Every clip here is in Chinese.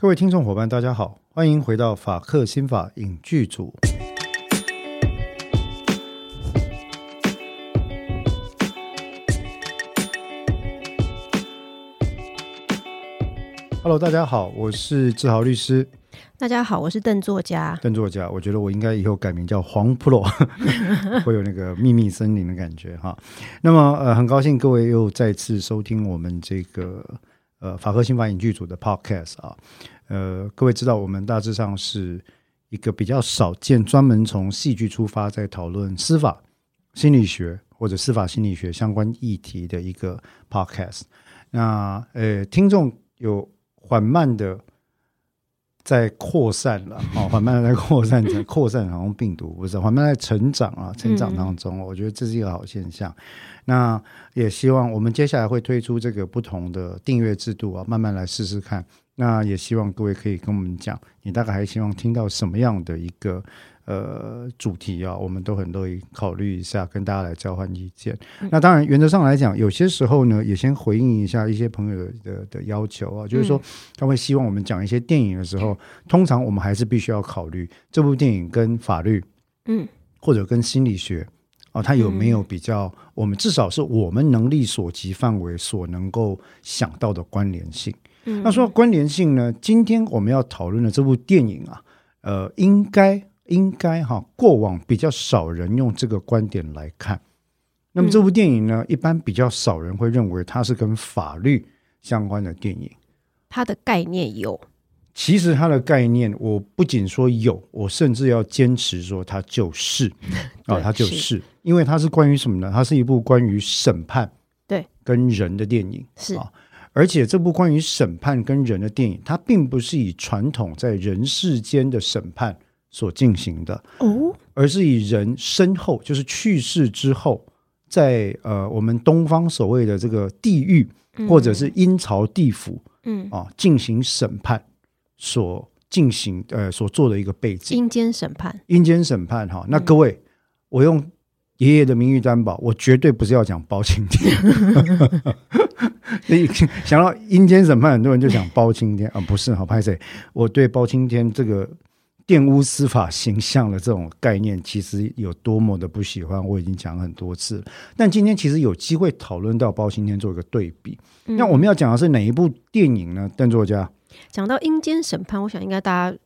各位听众伙伴，大家好，欢迎回到法克新法影剧组。Hello，大家好，我是志豪律师。大家好，我是邓作家。邓作家，我觉得我应该以后改名叫黄 Pro，会有那个秘密森林的感觉哈。那么呃，很高兴各位又再次收听我们这个呃法科新法影剧组的 Podcast 啊。呃，各位知道我们大致上是一个比较少见，专门从戏剧出发，在讨论司法心理学或者司法心理学相关议题的一个 Podcast。那呃，听众有缓慢的。在扩散了，哦，缓慢的在扩散，在扩散，好像病毒不是缓慢在成长啊，成长当中，我觉得这是一个好现象。那也希望我们接下来会推出这个不同的订阅制度啊，慢慢来试试看。那也希望各位可以跟我们讲，你大概还希望听到什么样的一个？呃，主题啊，我们都很乐意考虑一下，跟大家来交换意见。那当然，原则上来讲，有些时候呢，也先回应一下一些朋友的的要求啊，就是说，他会希望我们讲一些电影的时候，通常我们还是必须要考虑这部电影跟法律，嗯，或者跟心理学啊，它有没有比较，我们至少是我们能力所及范围所能够想到的关联性。那说到关联性呢，今天我们要讨论的这部电影啊，呃，应该。应该哈，过往比较少人用这个观点来看。那么这部电影呢，一般比较少人会认为它是跟法律相关的电影。它的概念有，其实它的概念，我不仅说有，我甚至要坚持说它就是 啊，它就是，因为它是关于什么呢？它是一部关于审判对跟人的电影是啊，而且这部关于审判跟人的电影，它并不是以传统在人世间的审判。所进行的哦，而是以人身后，就是去世之后，在呃我们东方所谓的这个地狱或者是阴曹地府，嗯啊进行审判所进行呃所做的一个背景。阴间审判，阴间审判哈。那各位，我用爷爷的名誉担保，我绝对不是要讲包青天。你想到阴间审判，很多人就讲包青天啊，不是好拍谁？我对包青天这个。玷污司法形象的这种概念，其实有多么的不喜欢，我已经讲很多次。但今天其实有机会讨论到包青天做一个对比。那我们要讲的是哪一部电影呢？邓作家讲到阴间审判，我想应该大家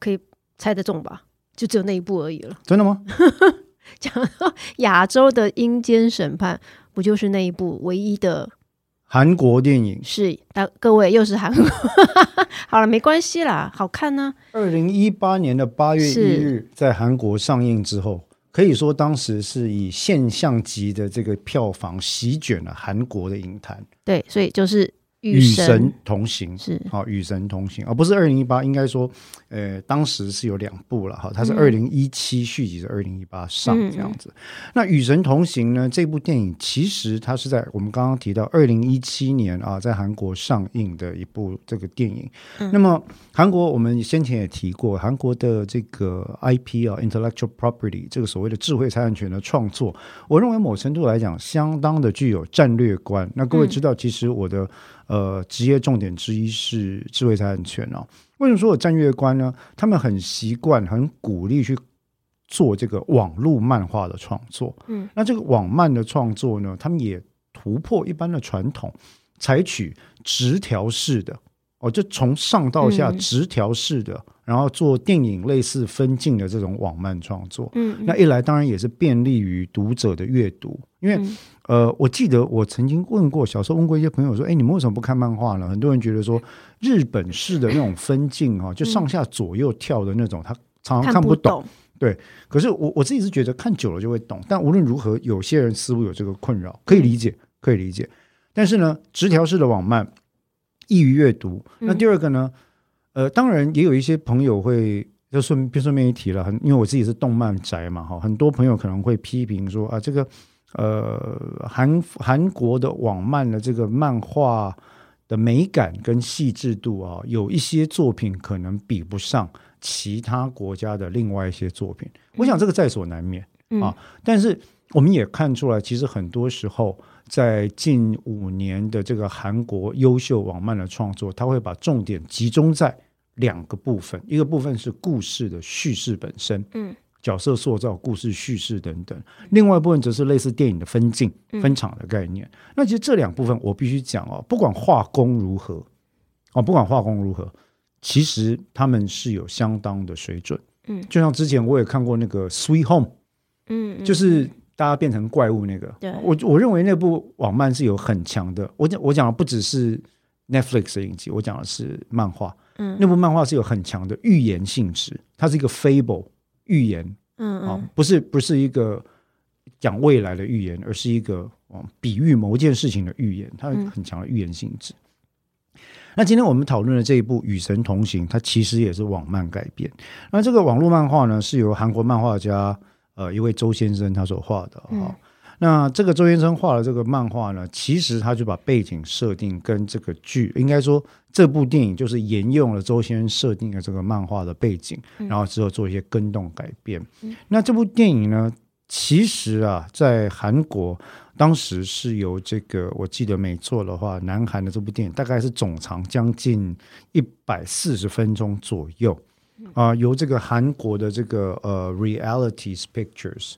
可以猜得中吧？就只有那一部而已了。真的吗？讲到亚洲的阴间审判，不就是那一部唯一的？韩国电影是，那各位又是韩国，好了，没关系啦，好看呢。二零一八年的八月一日在韩国上映之后，可以说当时是以现象级的这个票房席卷了韩国的影坛。对，所以就是。与神同行是好，与神同行，而不是二零一八。应该说，呃，当时是有两部了哈，它是二零一七续集的二零一八上这样子。那与神同行呢？这部电影其实它是在我们刚刚提到二零一七年啊，在韩国上映的一部这个电影。那么韩国我们先前也提过，韩国的这个 IP 啊，intellectual property 这个所谓的智慧财产权的创作，我认为某程度来讲，相当的具有战略观。那各位知道，其实我的。呃，职业重点之一是智慧财产权哦。为什么说有战略观呢？他们很习惯、很鼓励去做这个网络漫画的创作。嗯，那这个网漫的创作呢，他们也突破一般的传统，采取直条式的哦，就从上到下直条式的，然后做电影类似分镜的这种网漫创作。嗯，那一来当然也是便利于读者的阅读，因为。呃，我记得我曾经问过，小时候问过一些朋友说：“哎，你们为什么不看漫画呢？”很多人觉得说，日本式的那种分镜哈，就上下左右跳的那种，他常常看不懂。对，可是我我自己是觉得看久了就会懂。但无论如何，有些人似乎有这个困扰，可以理解，可以理解。但是呢，直条式的网漫易于阅读。那第二个呢，呃，当然也有一些朋友会就顺便顺便一提了，很因为我自己是动漫宅嘛，哈，很多朋友可能会批评说啊，这个。呃，韩韩国的网漫的这个漫画的美感跟细致度啊，有一些作品可能比不上其他国家的另外一些作品。我想这个在所难免啊。但是我们也看出来，其实很多时候在近五年的这个韩国优秀网漫的创作，他会把重点集中在两个部分，一个部分是故事的叙事本身，嗯，角色塑造、故事叙事等等；另外一部分则是类似电影的分镜、分场的概念。那其实这两部分，我必须讲哦，不管画工如何，哦，不管画工如何，其实他们是有相当的水准。嗯，就像之前我也看过那个《Sweet Home》，嗯，就是大家变成怪物那个。对我我认为那部网漫是有很强的。我讲我讲的不只是 Netflix 的影集，我讲的是漫画。嗯，那部漫画是有很强的预言性质，它是一个 fable 预言嗯啊、嗯不是不是一个讲未来的预言，而是一个哦比喻某件事情的预言，它很强的预言性质。那今天我们讨论的这一部《与神同行》，它其实也是网漫改编。那这个网络漫画呢，是由韩国漫画家呃一位周先生他所画的哈、嗯那这个周先生画的这个漫画呢，其实他就把背景设定跟这个剧，应该说这部电影就是沿用了周先生设定的这个漫画的背景，然后之后做一些更动改变。那这部电影呢，其实啊，在韩国当时是由这个，我记得没错的话，南韩的这部电影大概是总长将近一百四十分钟左右。啊、由这个韩国的这个呃 Realities Pictures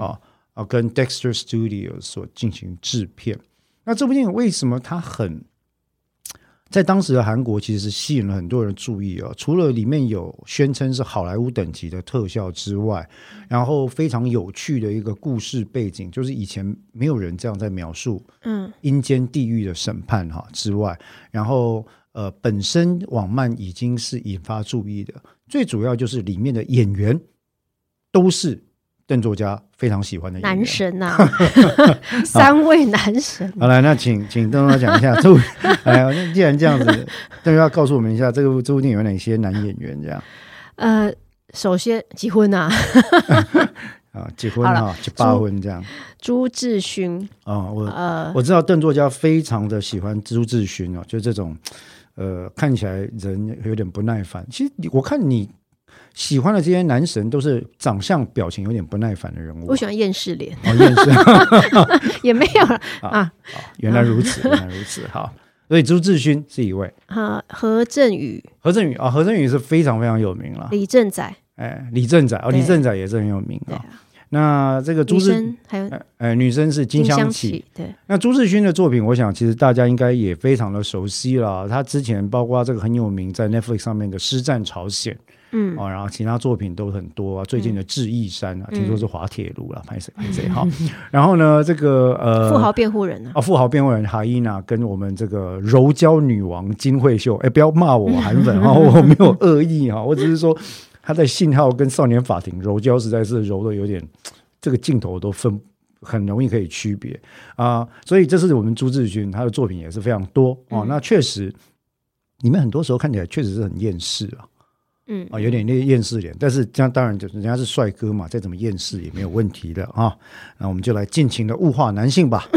啊啊跟 Dexter Studios 所进行制片。那这部电影为什么它很在当时的韩国其实是吸引了很多人注意哦，除了里面有宣称是好莱坞等级的特效之外，然后非常有趣的一个故事背景，就是以前没有人这样在描述嗯阴间地狱的审判哈之外，然后呃本身网漫已经是引发注意的，最主要就是里面的演员都是邓作家非常喜欢的。男神呐、三位男神，好。来，那请 请邓作家讲一下这部，哎呀，那既然这样子，邓作家告诉我们一下这部这部电影有哪些男演员这样。呃，首先结婚呐、啊，结婚好哈，结八婚这样。朱智勋，啊，我呃，我知道邓作家非常的喜欢朱志勋哦，就这种呃看起来人有点不耐烦。其实我看你喜欢的这些男神都是长相表情有点不耐烦的人物。我喜欢厌世脸，哦，厌世 也没有了啊。原来如此，原来如此。好，所以朱志勋是一位，啊，何振宇、何振宇啊，何振宇是非常非常有名了。李正宰，哎，李正宰哦，李正宰也是很有名啊。那这个朱女志，生还有女生是金香香琪，，对，那朱志勋的作品，我想其实大家应该也非常的熟悉了。他之前包括这个很有名，在 Netflix 上面的《师战朝鲜》嗯哦，然后其他作品都很多啊。最近的《智异山》啊，嗯听说是滑铁卢了，拍谁拍谁 哈。然后呢，这个呃，富豪辩护人啊，啊，富豪辩护人哈伊娜跟我们这个柔焦女王金惠秀，哎，不要骂我韩粉哈，我没有恶意哈，我只是说他在信号跟少年法庭柔焦实在是柔的有点，这个镜头都分很容易可以区别啊、所以这是我们朱志勋他的作品也是非常多哦。嗯那确实，你们很多时候看起来确实是很厌世啊。嗯啊，有点那个厌世脸，但是这样当然就是人家是帅哥嘛，再怎么厌世也没有问题的啊。那我们就来尽情的物化男性吧。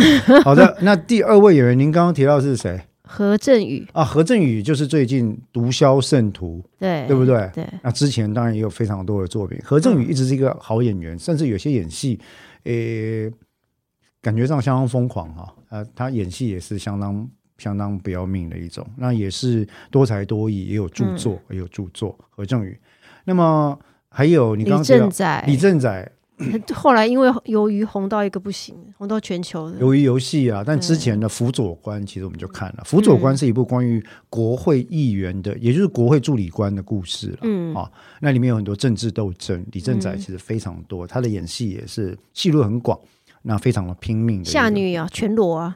好的，那第二位演员，您刚刚提到是谁何振宇，啊？何振宇就是最近《毒枭圣徒》，对对不对？对，那之前当然也有非常多的作品。何振宇一直是一个好演员，甚至有些演戏，诶，感觉上相当疯狂哈、呃，他演戏也是相当相当不要命的一种。那也是多才多艺，也有著作，也有著作。何正宇，那么还有你刚李刚提到正宰，李正宰，后来因为鱿鱼红到一个不行，红到全球的，鱿鱼游戏啊，但之前的《辅佐官》其实我们就看了，《辅佐官》是一部关于国会议员的，也就是国会助理官的故事了。嗯啊，那里面有很多政治斗争，李正宰嗯其实非常多，他的演戏也是戏路很广，那非常的拼命的一个。夏女啊，全裸啊，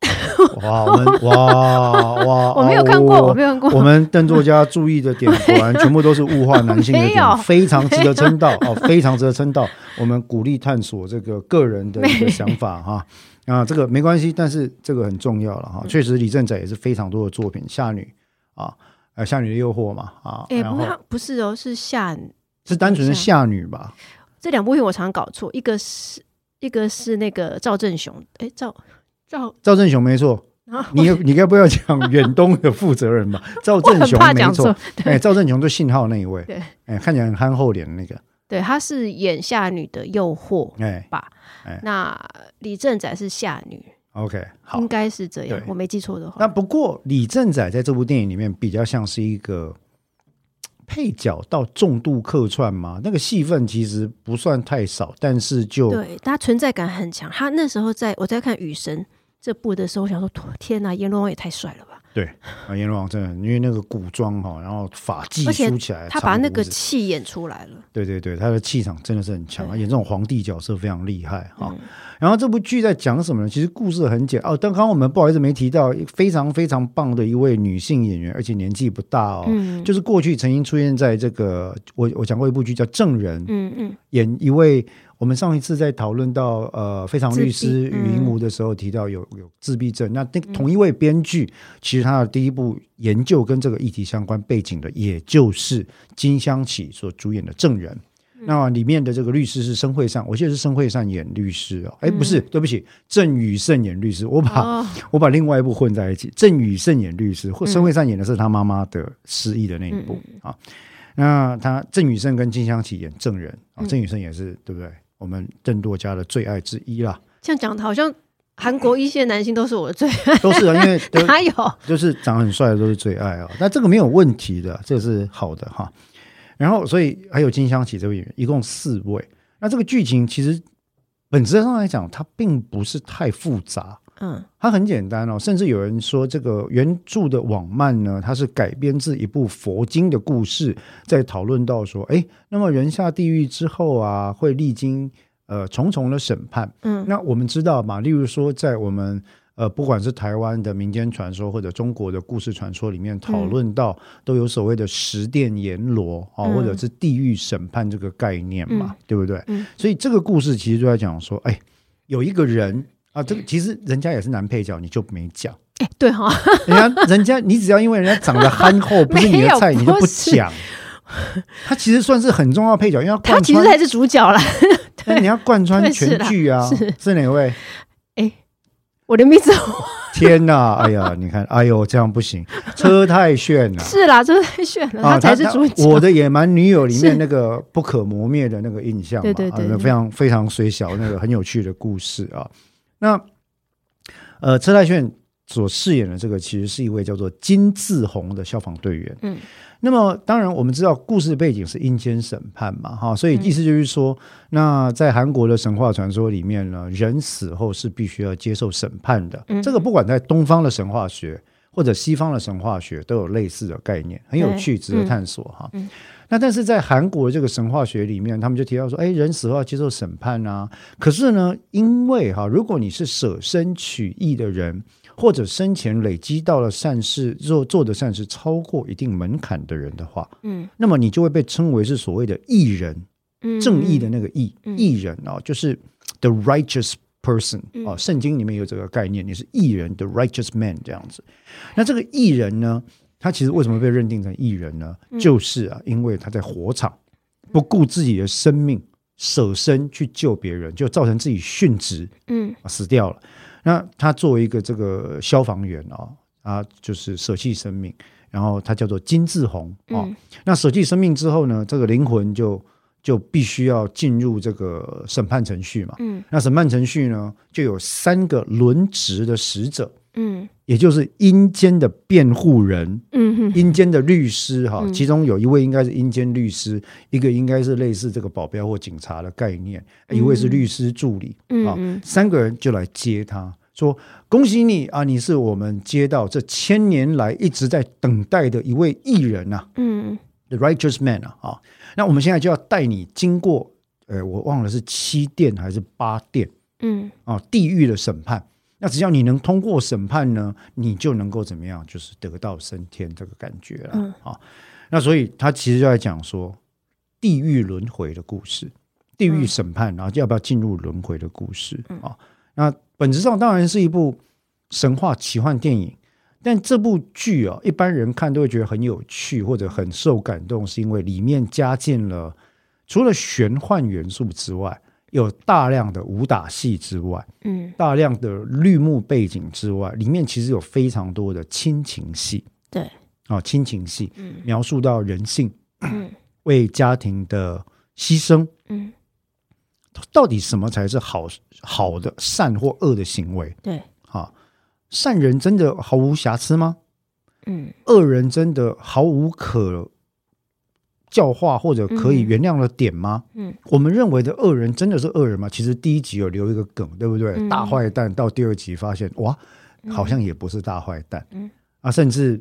哇，我们哇 哇，我没有看过，哦我没有看过，我们邓作家注意的点，果然全部都是物化男性的点，非常值得称道哦，非常值得称道。我们鼓励探索这个个人的一个想法哈。啊，这个没关系，但是这个很重要了嗯哈。确实，李正仔也是非常多的作品，《夏女》啊，呃，《夏女的诱惑》嘛啊，哎，不是哦，是夏是单纯的夏女吧？这两部片我常常搞错，一个是一个是那个赵正雄，哎，赵赵，赵正雄没错，啊你你该不要讲远东的负责人吧？赵正雄没错哎，赵正雄就信号那一位，对，哎，看起来很憨厚脸的那个，对，他是演夏女的诱惑哎吧？哎那李正宰是夏女，，OK，好应。该是这样，我没记错的话那。不过李正宰在这部电影里面比较像是一个配角到重度客串嘛，那个戏份其实不算太少，但是就对，他存在感很强。他那时候在我在看《雨神》这部的时候，我想说天哪，阎罗王也太帅了吧！对啊，阎罗王真的，因为那个古装哈，然后法髻梳起来，他把那个气演出来了。对对对，他的气场真的是很强，对演这种皇帝角色非常厉害哈。嗯然后这部剧在讲什么呢？其实故事很简哦，但刚刚我们不好意思没提到非常非常棒的一位女性演员，而且年纪不大哦，嗯就是过去曾经出现在这个我我讲过一部剧叫《证人》，嗯嗯，演一位我们上一次在讨论到呃非常律师自闭语音无的时候提到有有自闭症，那那同一位编剧其实他的第一部研究跟这个议题相关背景的，也就是金香起所主演的《证人》。那里面的这个律师是申惠善，我记得是申惠善演律师哦，哎，不是，对不起，郑宇盛演律师，我把、哦，我把另外一部混在一起。郑宇盛演律师，或申惠善演的是他妈妈的失忆的那一部啊。那他郑宇盛跟金香琪演证人啊，郑宇盛也是对不对？我们郑多家的最爱之一啦，这样讲的好像韩国一线男星都是我的最爱，都是啊，因为 都哪有？就是长得很帅的都是最爱啊。那这个没有问题的，这个是好的哈。然后，所以还有金湘琪这位演员，一共四位。那这个剧情其实本质上来讲，它并不是太复杂，嗯它很简单哦，甚至有人说这个原著的网漫呢，它是改编自一部佛经的故事，在讨论到说，哎，那么人下地狱之后啊，会历经呃重重的审判。嗯那我们知道嘛，例如说在我们呃不管是台湾的民间传说或者中国的故事传说里面讨论到，都有所谓的十殿阎罗啊、嗯或者是地狱审判这个概念嘛，对不对？嗯所以这个故事其实就在讲说，哎，有一个人。啊，这个其实人家也是男配角，你就没讲。哎、对哈，人家人家你只要因为人家长得憨厚，不是 你的菜，你就不讲。他其实算是很重要的配角，因为他其实才是主角啦。那你要贯穿全剧啊。是是哪位？我的名字天哪！哎呀，你看，哎呦，这样不行，车太炫了。是啦，车太炫了，啊，他才是主角。我的野蛮女友里面那个不可磨灭的那个印象嘛，对对对对啊非常非常虽小，那个很有趣的故事啊。那呃，车太炫所饰演的这个其实是一位叫做金志宏的消防队员。嗯，那么当然我们知道故事背景是阴间审判嘛，哈，所以意思就是说，那在韩国的神话传说里面呢，人死后是必须要接受审判的。嗯这个不管在东方的神话学或者西方的神话学都有类似的概念，很有趣，值得探索哈。嗯那但是在韩国这个神话学里面，他们就提到说，哎，人死后要接受审判啊。可是呢，因为哈，如果你是舍身取义的人，或者生前累积到了善事做做的善事超过一定门槛的人的话，嗯那么你就会被称为是所谓的义人，嗯，正义的那个义，嗯义人哦，就是 the righteous person 嗯哦，圣经里面有这个概念，你是义人，the righteous man 这样子。那这个义人呢，他其实为什么被认定成义人呢？嗯就是啊，因为他在火场不顾自己的生命，舍身去救别人，就造成自己殉职嗯啊死掉了。那他作为一个这个消防员啊，他就是舍弃生命，然后他叫做金志宏哦。嗯那舍弃生命之后呢，这个灵魂就就必须要进入这个审判程序嘛。嗯那审判程序呢，就有三个轮值的使者，嗯也就是阴间的辩护人、嗯哼阴间的律师哈，嗯其中有一位应该是阴间律师，一个应该是类似这个保镖或警察的概念，一位是律师助理啊，嗯嗯三个人就来接他。说恭喜你啊！你是我们接到这千年来一直在等待的一位艺人呐、嗯 The righteous man 啊，啊，那我们现在就要带你经过，呃，我忘了是七殿还是八殿嗯啊，地狱的审判。那只要你能通过审判呢，你就能够怎么样？就是得到升天这个感觉了、嗯啊。那所以他其实就在讲说地狱轮回的故事，地狱审判，然后要不要进入轮回的故事啊。那本质上当然是一部神话奇幻电影，但这部剧啊，一般人看都会觉得很有趣或者很受感动，是因为里面加进了除了玄幻元素之外，有大量的武打戏之外，嗯。大量的绿幕背景之外，里面其实有非常多的亲情戏对。啊，亲情戏嗯。描述到人性，嗯。为家庭的牺牲，嗯，到底什么才是好好的善或恶的行为？对，啊，善人真的毫无瑕疵吗？嗯恶人真的毫无可教化或者可以原谅的点吗？嗯，我们认为的恶人真的是恶人吗？其实第一集有留一个梗，对不对？嗯大坏蛋到第二集发现，哇，好像也不是大坏蛋，嗯啊，甚至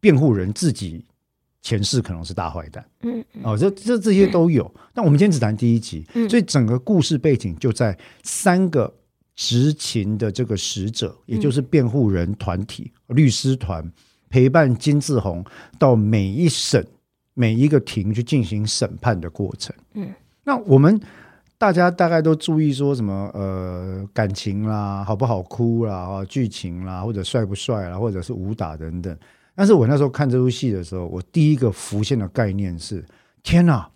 辩护人自己前世可能是大坏蛋。嗯哦，这这这些都有。但我们今天只谈第一集，嗯所以整个故事背景就在三个执勤的这个使者，也就是辩护人团体、律师团陪伴金志宏到每一审、每一个庭去进行审判的过程。嗯，那我们大家大概都注意说什么呃感情啦，好不好哭啦，啊剧情啦，或者帅不帅啦，或者是武打等等。但是我那时候看这部戏的时候，我第一个浮现的概念是：天哪，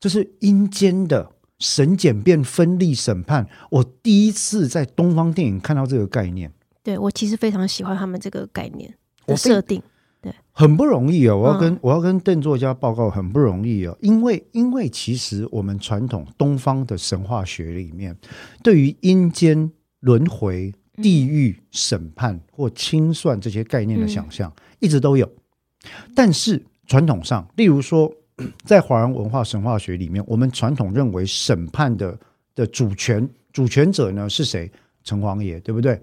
这是阴间的审检辩分立审判。我第一次在东方电影看到这个概念，对我其实非常喜欢他们这个概念的设定。对很不容易哦。我要跟、嗯我要跟邓作家报告，很不容易哦。因为因为其实我们传统东方的神话学里面，对于阴间轮回、地狱审判或清算这些概念的想象，一直都有。但是传统上，例如说，在华人文化神话学里面，我们传统认为审判的的主权主权者呢是谁？城隍爷，对不对？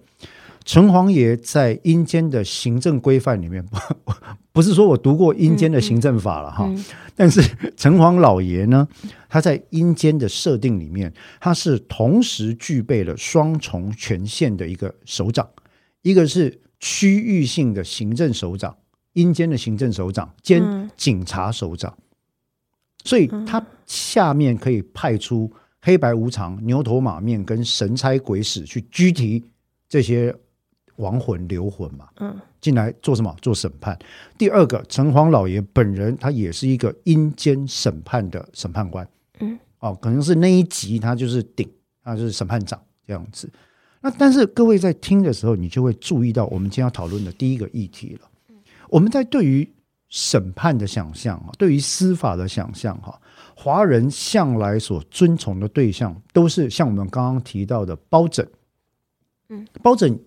城隍爷在阴间的行政规范里面，不 不是说我读过阴间的行政法了哈，嗯 但是城隍老爷呢，他在阴间的设定里面，他是同时具备了双重权限的一个首长，一个是区域性的行政首长，阴间的行政首长兼嗯警察首长，所以他下面可以派出黑白无常、牛头马面跟神差鬼使去拘提这些亡魂、留魂嘛。嗯进来做什么？做审判。第二个，城隍老爷本人他也是一个阴间审判的审判官。嗯，哦，可能是那一级他就是顶，他就是审判长这样子。那但是各位在听的时候，你就会注意到我们今天要讨论的第一个议题了。我们在对于审判的想象啊，对于司法的想象哈，华人向来所尊崇的对象都是像我们刚刚提到的包拯。嗯，包拯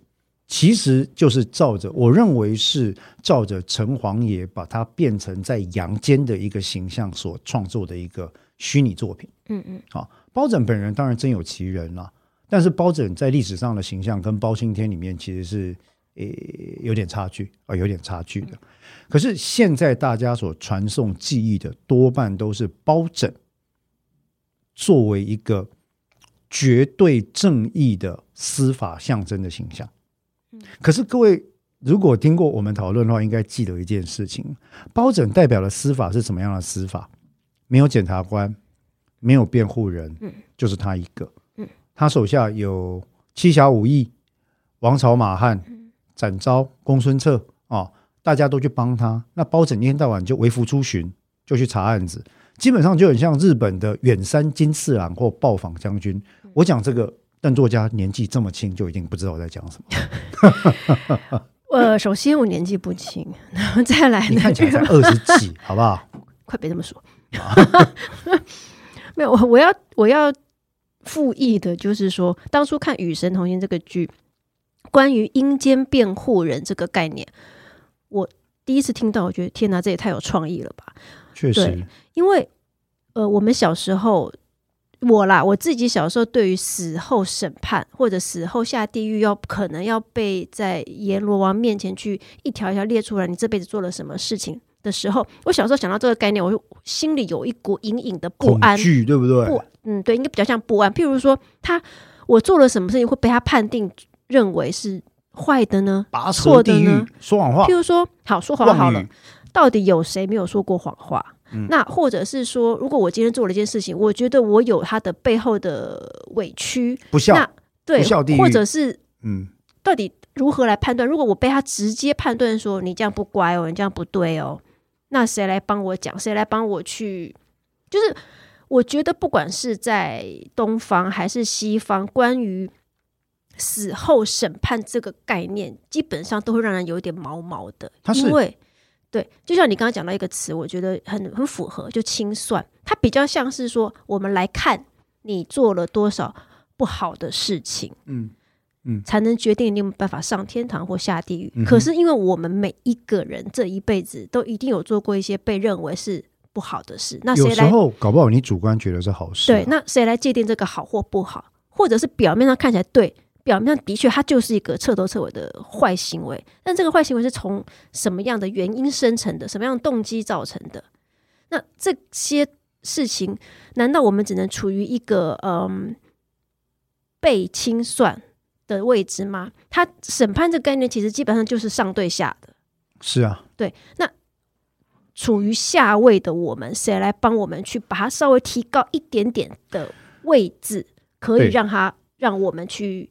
其实就是照着，我认为是照着城隍爷把它变成在阳间的一个形象所创作的一个虚拟作品。嗯嗯啊，包拯本人当然真有其人啦、但是包拯在历史上的形象跟包青天里面其实是诶有点差距啊、有点差距的。可是现在大家所传送记忆的多半都是包拯作为一个绝对正义的司法象征的形象。可是各位如果听过我们讨论的话，应该记得一件事情：包拯代表的司法是什么样的司法？没有检察官，没有辩护人，嗯就是他一个。嗯他手下有七侠五义、王朝马汉、展昭、公孙策啊、大家都去帮他。那包拯一天到晚就微服出巡，就去查案子，基本上就很像日本的远山金次郎或暴坊将军。我讲这个邓作家年纪这么轻，就已经不知道我在讲什么。呃，首先我年纪不轻，然后再来呢你看，起来才二十几，好不好？快别这么说。没有，我我要我要复议的，就是说，当初看《与神同行》这个剧，关于阴间辩护人这个概念，我第一次听到，我觉得天哪，这也太有创意了吧！确实，因为呃，我们小时候，我啦，我自己小时候对于死后审判或者死后下地狱要可能要被在阎罗王面前去一条一条列出来，你这辈子做了什么事情的时候，我小时候想到这个概念，我就心里有一股隐隐的不安。惧，对不对？不，嗯，对，应该比较像不安。譬如说，他我做了什么事情会被他判定认为是坏的呢？拔错的呢，说谎话譬，如说，好说谎好了，，到底有谁没有说过谎话？嗯那或者是说，如果我今天做了一件事情，我觉得我有他的背后的委屈，不孝，那对或者是嗯，到底如何来判断？如果我被他直接判断说你这样不乖哦，你这样不对哦，那谁来帮我讲？谁来帮我去？就是我觉得，不管是在东方还是西方，关于死后审判这个概念，基本上都会让人有一点毛毛的，因为对，就像你刚刚讲到一个词，我觉得很很符合，就清算，它比较像是说，我们来看你做了多少不好的事情，嗯嗯才能决定你有没有办法上天堂或下地狱。嗯可是因为我们每一个人这一辈子都一定有做过一些被认为是不好的事，那有时候搞不好你主观觉得是好事啊、对？那谁来界定这个好或不好？或者是表面上看起来对，表面上的确它就是一个彻头彻尾的坏行为，但这个坏行为是从什么样的原因生成的，什么样的动机造成的？那这些事情，难道我们只能处于一个嗯被清算的位置吗？他审判这个概念其实基本上就是上对下的。是啊，对。那处于下位的我们，谁来帮我们去把它稍微提高一点点的位置，可以让它让我们去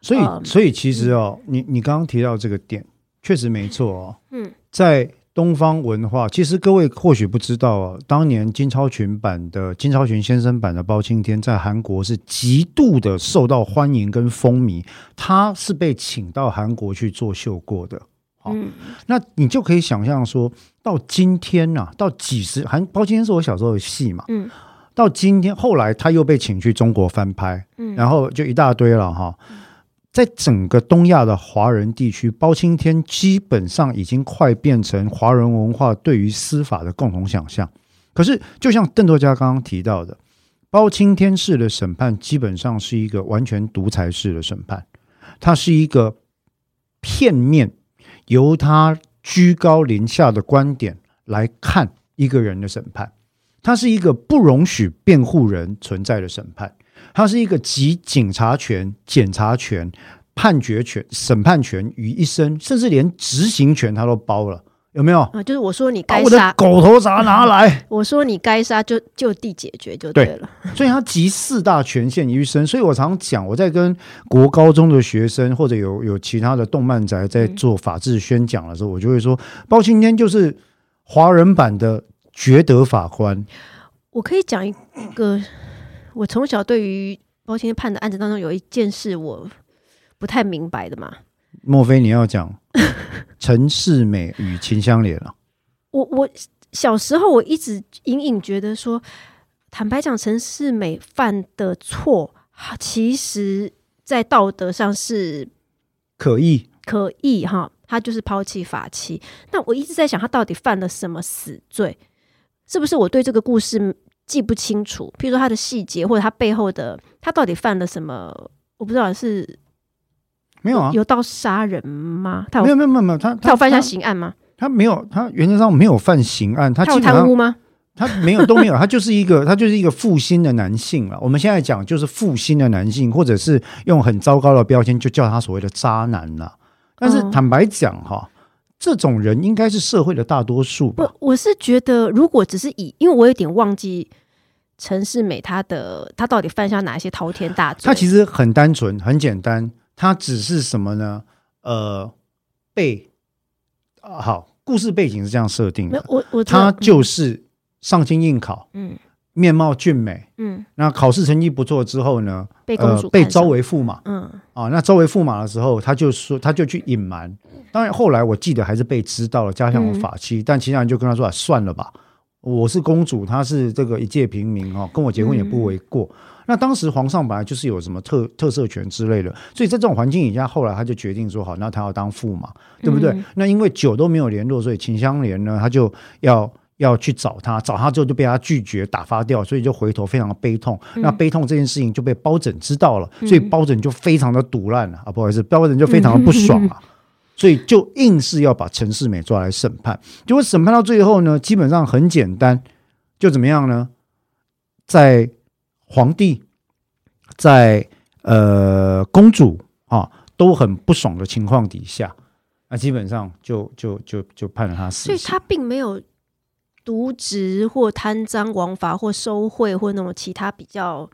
所以、嗯。所以其实哦，你你刚刚提到这个点，确实没错哦。嗯，在东方文化，其实各位或许不知道哦，当年金超群版的金超群先生版的包青天在韩国是极度的受到欢迎跟风靡，他是被请到韩国去做秀过的。好嗯。那你就可以想象说，到今天呐、到几十韩包青天是我小时候的戏嘛，嗯。到今天后来他又被请去中国翻拍，嗯，然后就一大堆了哈。在整个东亚的华人地区，包青天基本上已经快变成华人文化对于司法的共同想象。可是，就像邓作家刚刚提到的，包青天式的审判基本上是一个完全独裁式的审判，它是一个片面由他居高临下的观点来看一个人的审判，它是一个不容许辩护人存在的审判。它是一个集警察权、检察权、判决权、审判权于一身，甚至连执行权他都包了，有没有？啊，就是我说你该杀，狗头铡拿来，我说你该杀就就地解决就对对了。所以他集四大权限于一身。所以我常讲，我在跟国高中的学生或者有有其他的动漫宅在做法制宣讲的时候，我就会说，包青天就是华人版的觉得法官。我可以讲一个，我从小对于包青天判的案子当中有一件事我不太明白的嘛。莫非你要讲 陈世美与秦香莲啊？我我小时候我一直隐隐觉得说，坦白讲，陈世美犯的错，其实在道德上是可疑。可以哈，他就是抛弃法妻。那我一直在想，他到底犯了什么死罪？是不是我对这个故事记不清楚？譬如说他的细节，或者他背后的他到底犯了什么？我不知道是没有啊，有到杀人吗？他没有有没有没有没有，他他有犯下刑案吗？他没有，他原则上没有犯刑案，他他有贪污吗？他没有都没有，他就是一个他就是一个负心的男性了。我们现在讲就是负心的男性，或者是用很糟糕的标签就叫他所谓的渣男了。但是哦坦白讲哈，这种人应该是社会的大多数吧？我我是觉得，如果只是以，因为我有点忘记陈世美他的他到底犯下哪一些滔天大罪。他其实很单纯，很简单，他只是什么呢？呃，被啊好，故事背景是这样设定的，我我他就是上京应考，嗯面貌俊美，嗯那考试成绩不错之后呢，被呃被招为驸马嗯啊。那招为驸马的时候，他就说他就去隐瞒。当然后来我记得还是被知道了，加上有嗯法妻，但其他人就跟他说啊，算了吧，我是公主，她是这个一介平民哦，跟我结婚也不为过。那当时皇上本来就是有什么特特赦权之类的，所以在这种环境底下，后来他就决定说好，那他要当驸马，对不对？嗯那因为久都没有联络，所以秦香莲呢，他就要要去找他，找他之后就被他拒绝打发掉，所以就回头非常的悲痛。嗯那悲痛这件事情就被包拯知道了，所以包拯就非常的堵烂了啊，不好意思，包拯就非常的不爽啊。所以就硬是要把陈世美抓来审判，结果审判到最后呢，基本上很简单，就怎么样呢？在皇帝、在呃公主啊都很不爽的情况底下，那基本上就就就就判了他死刑。所以他并没有渎职或贪赃枉法或收贿或那种其他比较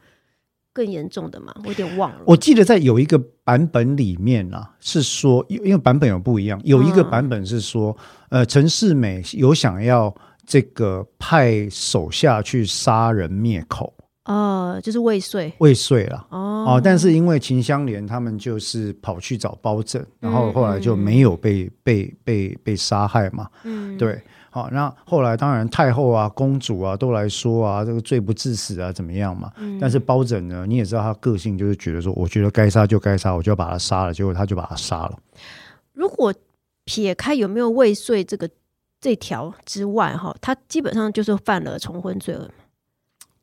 更严重的嘛，我有点忘了。我记得在有一个版本里面啊，是说，因因为版本有不一样，有一个嗯版本是说，呃，陈世美有想要这个派手下去杀人灭口，哦，就是未遂未遂了。哦哦，但是因为秦香莲他们就是跑去找包拯，然后后来就没有被、被被被杀害嘛。嗯，对，好，那后来当然太后啊、公主啊都来说啊，这个罪不至死啊，怎么样嘛？嗯但是包拯呢，你也知道他个性就是觉得说，我觉得该杀就该杀，我就要把他杀了，结果他就把他杀了。如果撇开有没有未遂这个这条之外，哈，他基本上就是犯了重婚罪了。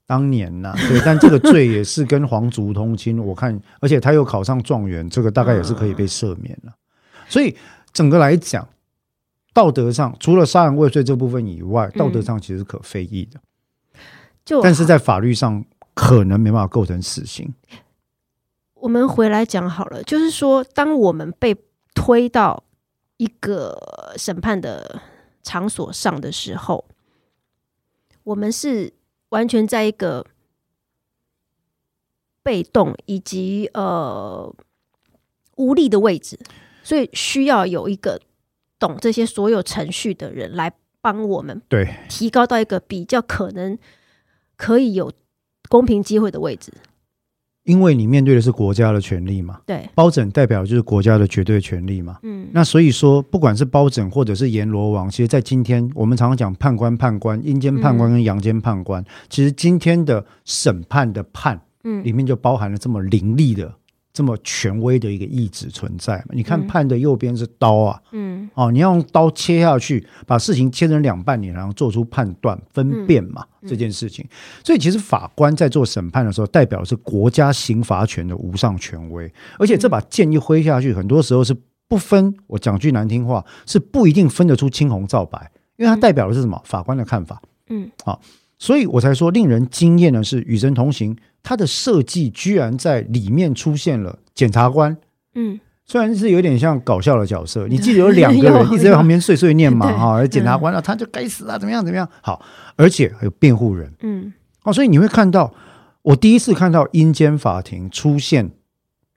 当年呐、对，但这个罪也是跟皇族通亲，我看，而且他又考上状元，这个大概也是可以被赦免了。所以整个来讲，道德上除了杀人未遂这部分以外，道德上其实是可非议的，就但是在法律上可能没办法构成死刑。我们回来讲好了，就是说，当我们被推到一个审判的场所上的时候，我们是完全在一个被动以及呃无力的位置，所以需要有一个懂这些所有程序的人来帮我们对，提高到一个比较可能可以有公平机会的位置。因为你面对的是国家的权利嘛，对，包拯代表就是国家的绝对权利嘛。嗯，那所以说，不管是包拯或者是阎罗王，其实，在今天我们常常讲判官、判官、阴间判官跟阳间判官，其实今天的审判的判嗯。里面就包含了这么凌厉的、这么权威的一个意志存在嘛。你看嗯判的右边是刀啊，嗯哦，你要用刀切下去，把事情切成两半，你然后做出判断、分辨嘛、嗯这件事情。所以其实法官在做审判的时候，代表的是国家刑罚权的无上权威，而且这把剑一挥下去，很多时候是不分，我讲句难听话，是不一定分得出青红皂白，因为它代表的是什么？法官的看法。嗯，所以我才说令人惊艳的是，《与神同行》它的设计居然在里面出现了检察官。嗯，虽然是有点像搞笑的角色，你记得有两个人 一直在旁边碎碎念嘛，哈，而检察官啊，他就该死啊，怎么样怎么样，好，而且还有辩护人。嗯。哦，所以你会看到，我第一次看到阴间法庭出现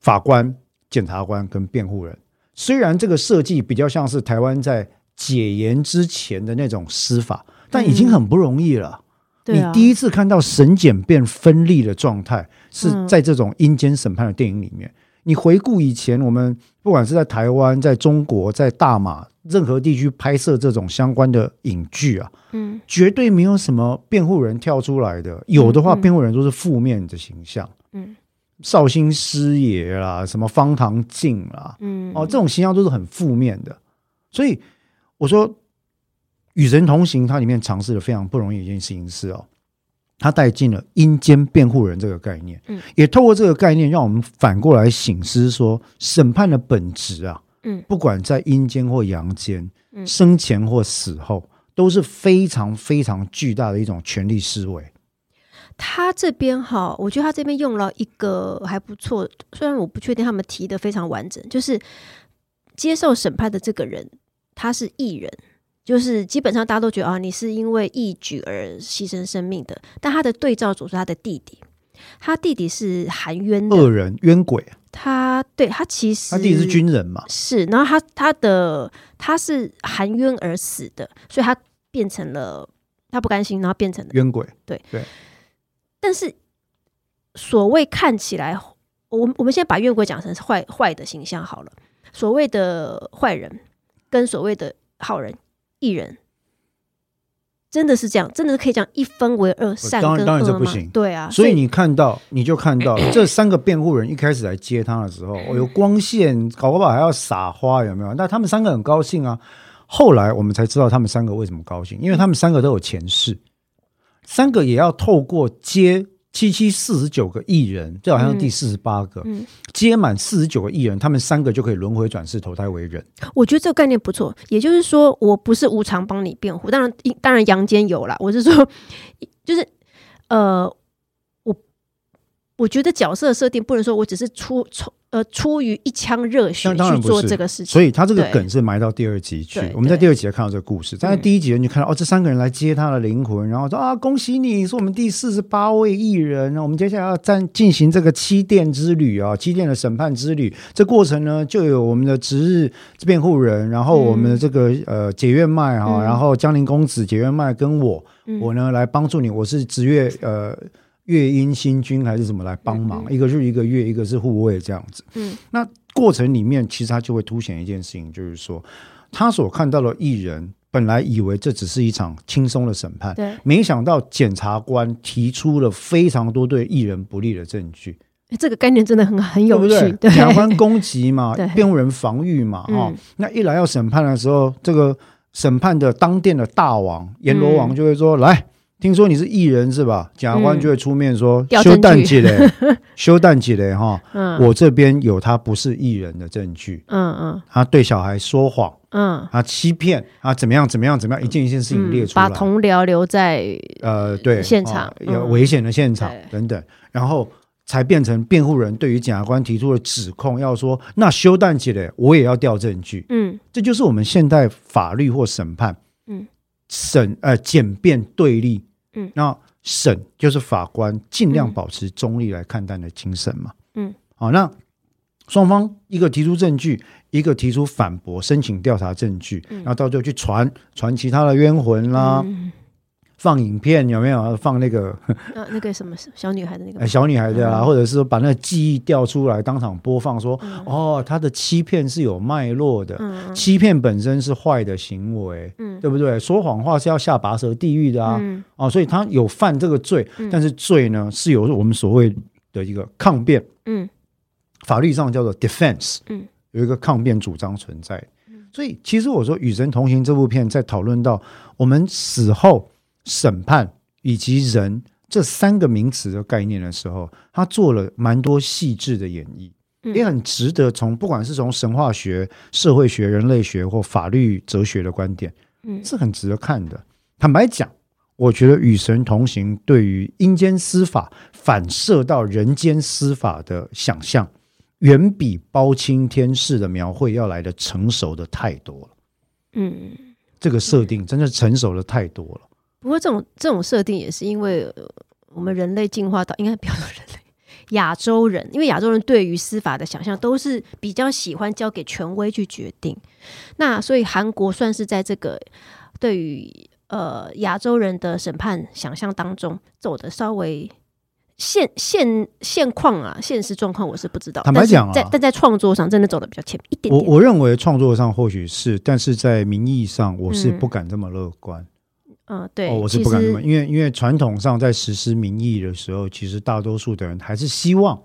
法官、检察官跟辩护人，虽然这个设计比较像是台湾在解严之前的那种司法，但已经很不容易了。你第一次看到审检辩分立的状态，是嗯在这种阴间审判的电影里面。你回顾以前，我们不管是在台湾、在中国、在大马任何地区拍摄这种相关的影剧啊，嗯。绝对没有什么辩护人跳出来的。有的话，辩护人都是负面的形象，嗯。绍兴师爷啦，什么方唐镜啦，嗯，哦，这种形象都是很负面的。所以我说，《与神同行》它里面尝试了非常不容易的一件事情是哦，它带进了阴间辩护人这个概念，嗯，也透过这个概念，让我们反过来醒思说，审判的本质啊，嗯不管在阴间或阳间，嗯生前或死后，都是非常非常巨大的一种权力思维。他这边哈，我觉得他这边用了一个还不错，虽然我不确定他们提的非常完整，就是接受审判的这个人他是艺人。就是基本上大家都觉得啊，你是因为义举而牺牲生命的，但他的对照组是他的弟弟，他弟弟是含冤的，恶人冤鬼，他对他其实他弟弟是军人嘛，是，然后他他的他是含冤而死的，所以他变成了他不甘心，然后变成了。冤鬼，对。对。但是所谓看起来，我们我们现在把冤鬼讲成是坏坏的形象好了。所谓的坏人跟所谓的好人、艺人，真的是这样，真的是可以讲一分为二，善当然跟恶吗当然这不行对啊，所以你看到，你就看到 这三个辩护人一开始来接他的时候，哦有光线，搞不好还要撒花，有没有？那他们三个很高兴啊。后来我们才知道他们三个为什么高兴，因为他们三个都有前世，三个也要透过接七七四十九个艺人，这好像第四十八个，嗯接满四十九个艺人，他们三个就可以轮回转世投胎为人。我觉得这个概念不错，也就是说，我不是无偿帮你辩护，当然，当然阳间有啦。我是说，就是呃，我我觉得角色设定不能说我只是出出呃出于一腔热血去做这个事情，所以他这个梗是埋到第二集去。我们在第二集才看到这个故事，但在第一集你就看到哦，这三个人来接他的灵魂，然后说啊，恭喜你是我们第四十八位艺人，我们接下来要战进行这个七殿之旅啊，七殿的审判之旅。这过程呢，就有我们的值日辩护人，然后我们的这个、呃解怨脉哈、嗯。然后江陵公子解怨脉跟我，嗯。我呢来帮助你，我是职业呃月阴星君还是什么来帮忙，一个是一个月，一个是护卫这样子。嗯，那过程里面其实他就会凸显一件事情，就是说他所看到的艺人，本来以为这只是一场轻松的审判，对，没想到检察官提出了非常多对艺人不利的证据，诶这个概念真的很很有趣，对不对？检察官攻击嘛 对，辩护人防御嘛，哈、嗯那一来要审判的时候，这个审判的当店的大王阎罗嗯。王就会说：“来，听说你是艺人是吧？”检察官就会出面说：“调修证据。蛋姐嘞，修蛋姐嘞，哈，嗯。我这边有他不是艺人的证据，嗯嗯。他对小孩说谎，嗯。啊欺骗，啊怎么样怎么样怎么样，一件一件事情列嗯，出来，把同僚留在呃，对，现场啊有嗯。危险的现场对。等等，然后才变成辩护人对于检察官提出的指控，要说那修蛋姐嘞，我也要调证据，嗯。这就是我们现代法律或审判，嗯，审呃简便对立，嗯，那审就是法官尽量嗯。保持中立来看待的精神嘛，嗯，好，那双方一个提出证据，一个提出反驳，申请调查证据，然后到最后去传传其他的冤魂啦，嗯放影片有没有？放那个呃那个什么小女孩的那个呃小女孩的啊，嗯。或者是把那个记忆调出来当场播放说，嗯。哦，他的欺骗是有脉络的，嗯欺骗本身是坏的行为，嗯。对不对？说谎话是要下拔舌地狱的啊，嗯。哦，所以他有犯这个罪，嗯。但是罪呢是有我们所谓的一个抗辩，嗯。法律上叫做 defense，嗯。有一个抗辩主张存在。所以其实我说《与神同行》这部片在讨论到我们死后审判以及人这三个名词的概念的时候，他做了蛮多细致的演绎，嗯也很值得从不管是从神话学、社会学、人类学或法律哲学的观点，嗯是很值得看的。坦白讲，我觉得《与神同行》对于阴间司法反射到人间司法的想象，远比包青天式的描绘要来的成熟的太多了。嗯。这个设定真的成熟的太多了。不过这种这种设定也是因为、呃我们人类进化到应该不要说人类，亚洲人，因为亚洲人对于司法的想象都是比较喜欢交给权威去决定。那所以韩国算是在这个对于呃亚洲人的审判想象当中走的稍微。现现现况啊，现实状况我是不知道。坦白讲啊在但在创作上真的走的比较前面一点点。我我认为创作上或许是，但是在名义上我是嗯不敢这么乐观。嗯，对，哦，我是不敢这么，因为因为传统上在实施民意的时候，其实大多数的人还是希望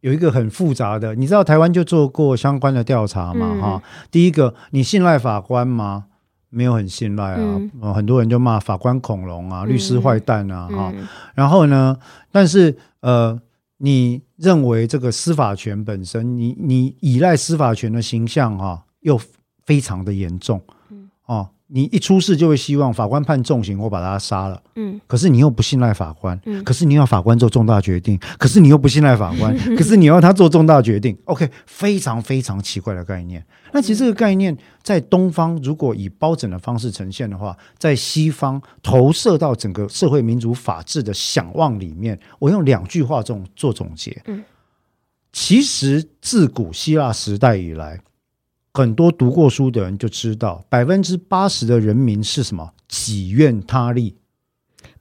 有一个很复杂的。你知道台湾就做过相关的调查嘛？嗯哈、第一个，你信赖法官吗？没有很信赖啊，嗯呃很多人就骂法官恐龙啊，律师坏蛋啊，哈、嗯然后呢，但是呃，你认为这个司法权本身，你你依赖司法权的形象哈、又非常的严重，嗯哦，你一出事就会希望法官判重刑或把他杀了，嗯。可是你又不信赖法官，嗯。可是你要法官做重大决定，可是你又不信赖法官，可是你要他做重大决定，OK，非常非常奇怪的概念。那其实这个概念在东方，如果以包拯的方式呈现的话，在西方投射到整个社会民主法治的想望里面，我用两句话总做总结。嗯，其实自古希腊时代以来，很多读过书的人就知道，百分之八十的人民是什么？己愿他利。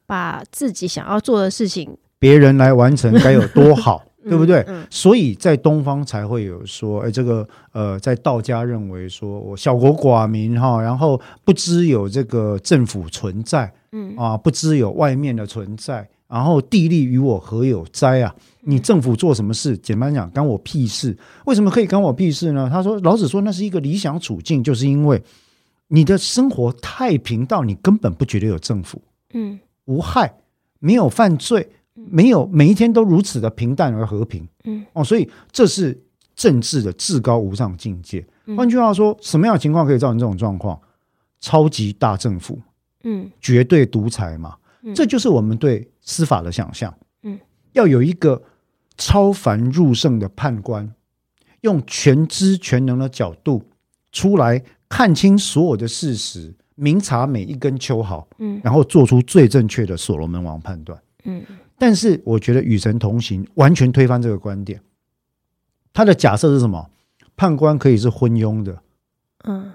把自己想要做的事情，别人来完成该有多好，对不对？嗯所以在东方才会有说，哎，这个呃，在道家认为说我小国寡民哈，然后不知有这个政府存在嗯啊，不知有外面的存在，然后地利与我何有哉啊？你政府做什么事，简单讲，干我屁事。为什么可以干我屁事呢？他说，老子说那是一个理想处境，就是因为你的生活太平到你根本不觉得有政府。嗯无害，没有犯罪，没有每一天都如此的平淡而和平嗯哦，所以这是政治的至高无上境界。嗯换句话说，什么样的情况可以造成这种状况？超级大政府，嗯绝对独裁嘛，嗯这就是我们对司法的想象。嗯，要有一个超凡入圣的判官，用全知全能的角度出来看清所有的事实，明察每一根秋毫，嗯然后做出最正确的所罗门王判断。嗯但是我觉得《与神同行》完全推翻这个观点。他的假设是什么？判官可以是昏庸的，嗯，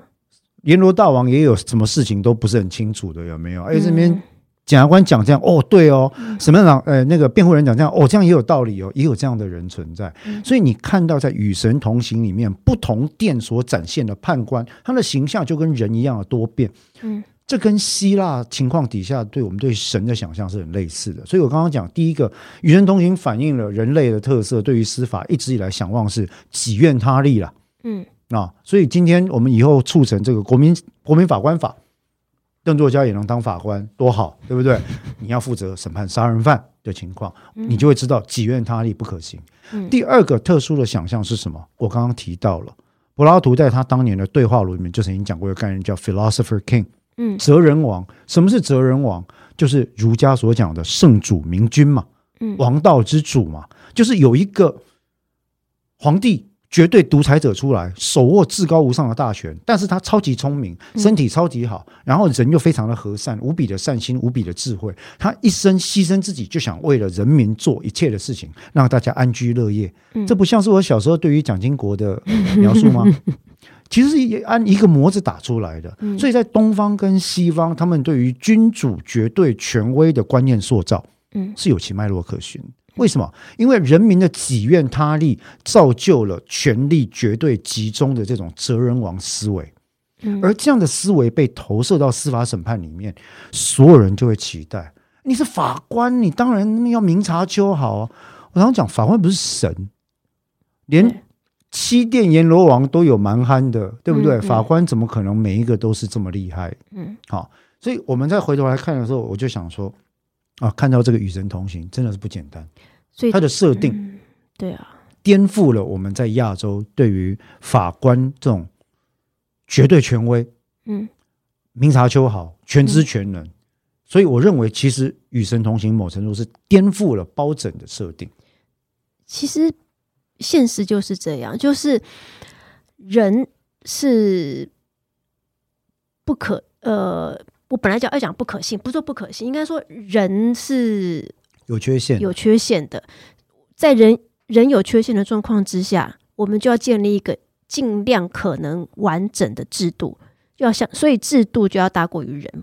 阎罗大王也有什么事情都不是很清楚的，有没有？哎，这边检察官讲这样，哦，对哦，审判长，呃，那个辩护人讲这样，哦，这样也有道理哦，也有这样的人存在。所以你看到在《与神同行》里面，不同殿所展现的判官，他的形象就跟人一样的多变。嗯，这跟希腊情况底下对我们对神的想象是很类似的。所以我刚刚讲，第一个《与神同行》反映了人类的特色，对于司法一直以来想望是己愿他利了。嗯，啊，所以今天我们以后促成这个国民国民法官法。邓作家也能当法官，多好，对不对？你要负责审判杀人犯的情况，你就会知道己愿他利不可行。第二个特殊的想象是什么？我刚刚提到了，柏拉图在他当年的对话录里面就曾经讲过一个概念，叫 philosopher king，嗯，哲人王。什么是哲人王？就是儒家所讲的圣主明君嘛，嗯，王道之主嘛，就是有一个皇帝。绝对独裁者出来，手握至高无上的大权，但是他超级聪明，身体超级好，然后人又非常的和善，无比的善心，无比的智慧。他一生牺牲自己，就想为了人民做一切的事情，让大家安居乐业。这不像是我小时候对于蒋经国的 描述吗？其实是按一个模子打出来的。所以在东方跟西方，他们对于君主绝对权威的观念塑造，嗯，是有其脉络可循。为什么？因为人民的己愿他利造就了权力绝对集中的这种哲人王思维，而这样的思维被投射到司法审判里面，所有人就会期待：你是法官，你当然要明察秋毫啊！我常讲，法官不是神，连七殿阎罗王都有蛮憨的，对不对？法官怎么可能每一个都是这么厉害？嗯，好，所以我们再回头来看的时候，我就想说。啊，看到这个与神同行真的是不简单，所以它的设定，对啊，颠覆了我们在亚洲对于法官这种绝对权威，嗯，明察秋毫、全知全能，所以我认为其实与神同行某程度是颠覆了包拯的设定。其实现实就是这样，就是人是不可呃。我本来讲要讲不可信，不是说不可信，应该说人是有缺陷、有缺陷的。在人人有缺陷的状况之下，我们就要建立一个尽量可能完整的制度，要想所以制度就要大过于人。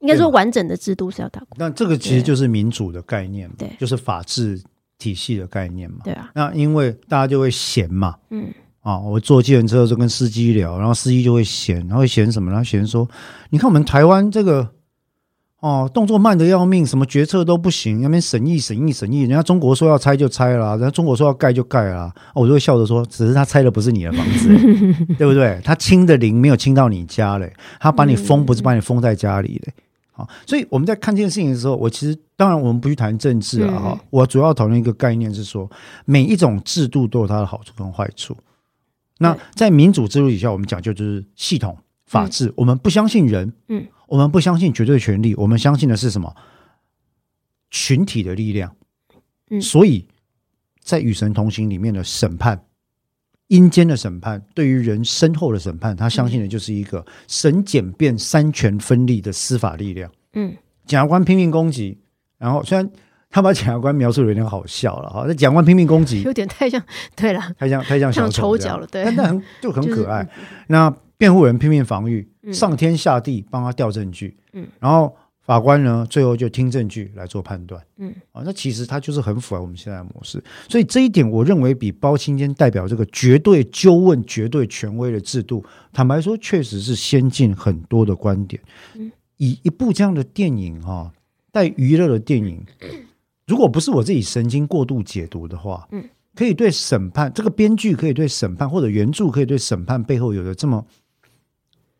应该说完整的制度是要大过。那这个其实就是民主的概念，对，就是法治体系的概念嘛。对啊。那因为大家就会嫌嘛，嗯。啊，我坐计程车就跟司机聊，然后司机就会嫌，然后嫌什么？他嫌说，你看我们台湾这个，哦，动作慢的要命，什么决策都不行，那边审议审议审议，人家中国说要拆就拆了，人家中国说要盖就盖了，我就会笑着说，只是他拆的不是你的房子，对不对？他清的零没有清到你家嘞，他把你封不是把你封在家里嘞。好，所以我们在看这件事情的时候，我其实当然我们不去谈政治了，哈，我主要讨论一个概念是说，每一种制度都有它的好处跟坏处。那在民主制度底下，我们讲究就是系统法治。我们不相信人，嗯，我们不相信绝对权利，我们相信的是什么？群体的力量。嗯，所以在与神同行里面的审判，阴间的审判，对于人身后的审判，他相信的就是一个神简便、三权分立的司法力量。嗯，检察官拼命攻击，然后虽然。他把检察官描述的有点好笑了哈，那检察官拼命攻击，有点太像，对了，太像太像小丑角了，对，但但很就很可爱。那辩护人拼命防御，上天下地帮他调证据，嗯，然后法官呢，最后就听证据来做判断，嗯，啊，那其实他就是很符合我们现在的模式。所以这一点，我认为比包青天代表这个绝对纠问、绝对权威的制度，坦白说，确实是先进很多的观点。嗯，以一部这样的电影哈，带娱乐的电影。如果不是我自己神经过度解读的话，嗯，可以对审判这个编剧可以对审判或者原著可以对审判背后有着这么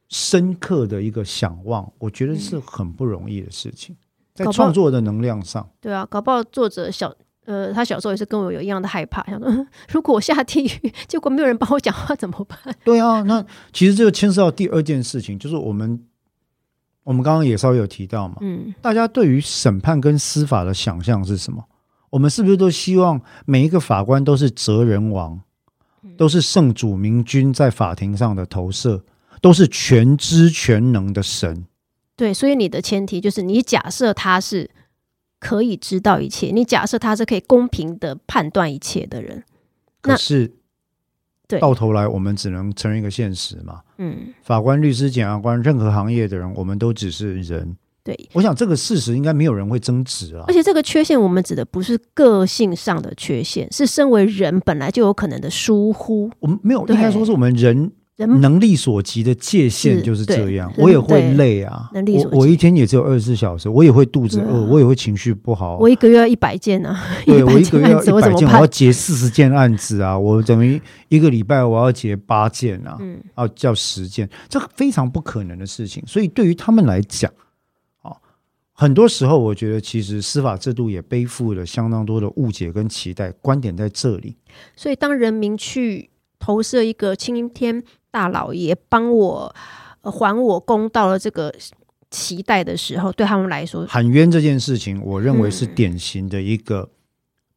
深刻的一个想望，我觉得是很不容易的事情，在创作的能量上，对啊，搞不好作者小呃，他小时候也是跟我有一样的害怕，想说 如果我下地狱，结果没有人帮我讲话怎么办？对啊，那其实这个牵涉到第二件事情，就是我们。我们刚刚也稍微有提到嘛，嗯，大家对于审判跟司法的想象是什么？我们是不是都希望每一个法官都是哲人王，都是圣主明君在法庭上的投射，都是全知全能的神？对，所以你的前提就是你假设他是可以知道一切，你假设他是可以公平的判断一切的人，可是。对，到头来我们只能承认一个现实嘛。嗯，法官、律师、检察官，任何行业的人，我们都只是人。对，我想这个事实应该没有人会争执啊而。且这个缺陷，我们指的不是个性上的缺陷，是身为人本来就有可能的疏忽。我们没有，应该说是我们人人能力所及的界限就是这样。我也会累啊，能力所及我我一天也只有二十四小时，我也会肚子饿，我也会情绪不好。我一个月要一百件啊，对 我一个月要一百件，我要？结四十件案子啊，我等于一个礼拜我要结八件啊，嗯啊叫十件，这个非常不可能的事情。所以对于他们来讲，啊，很多时候我觉得其实司法制度也背负了相当多的误解跟期待，观点在这里。所以当人民去投射一个青天大老爷帮我、呃、还我公道的这个期待的时候，对他们来说，喊冤这件事情，我认为是嗯典型的一个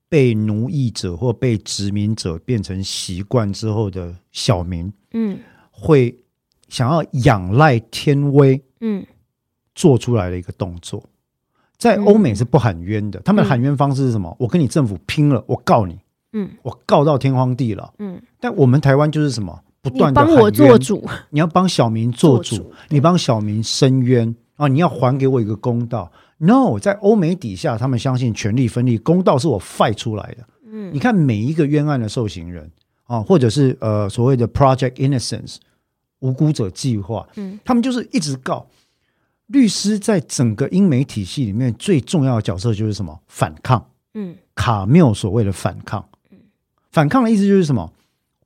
被奴役者或被殖民者变成习惯之后的小民，嗯会想要仰赖天威嗯做出来的一个动作。在嗯欧美是不喊冤的，他们喊冤方式是什么？我跟你政府拼了，我告你，嗯我告到天荒地老。嗯，但我们台湾就是什么？不你断的帮我做，主，你要帮小明做主，主你帮小明伸冤啊！你要还给我一个公道。No，在欧美底下，他们相信权力分立，公道是我 fight 出来的。嗯你看每一个冤案的受刑人啊，或者是呃所谓的 Project Innocence 无辜者计划，嗯他们就是一直告。律师在整个英美体系里面最重要的角色就是什么？反抗。嗯卡缪所谓的反抗，反抗的意思就是什么？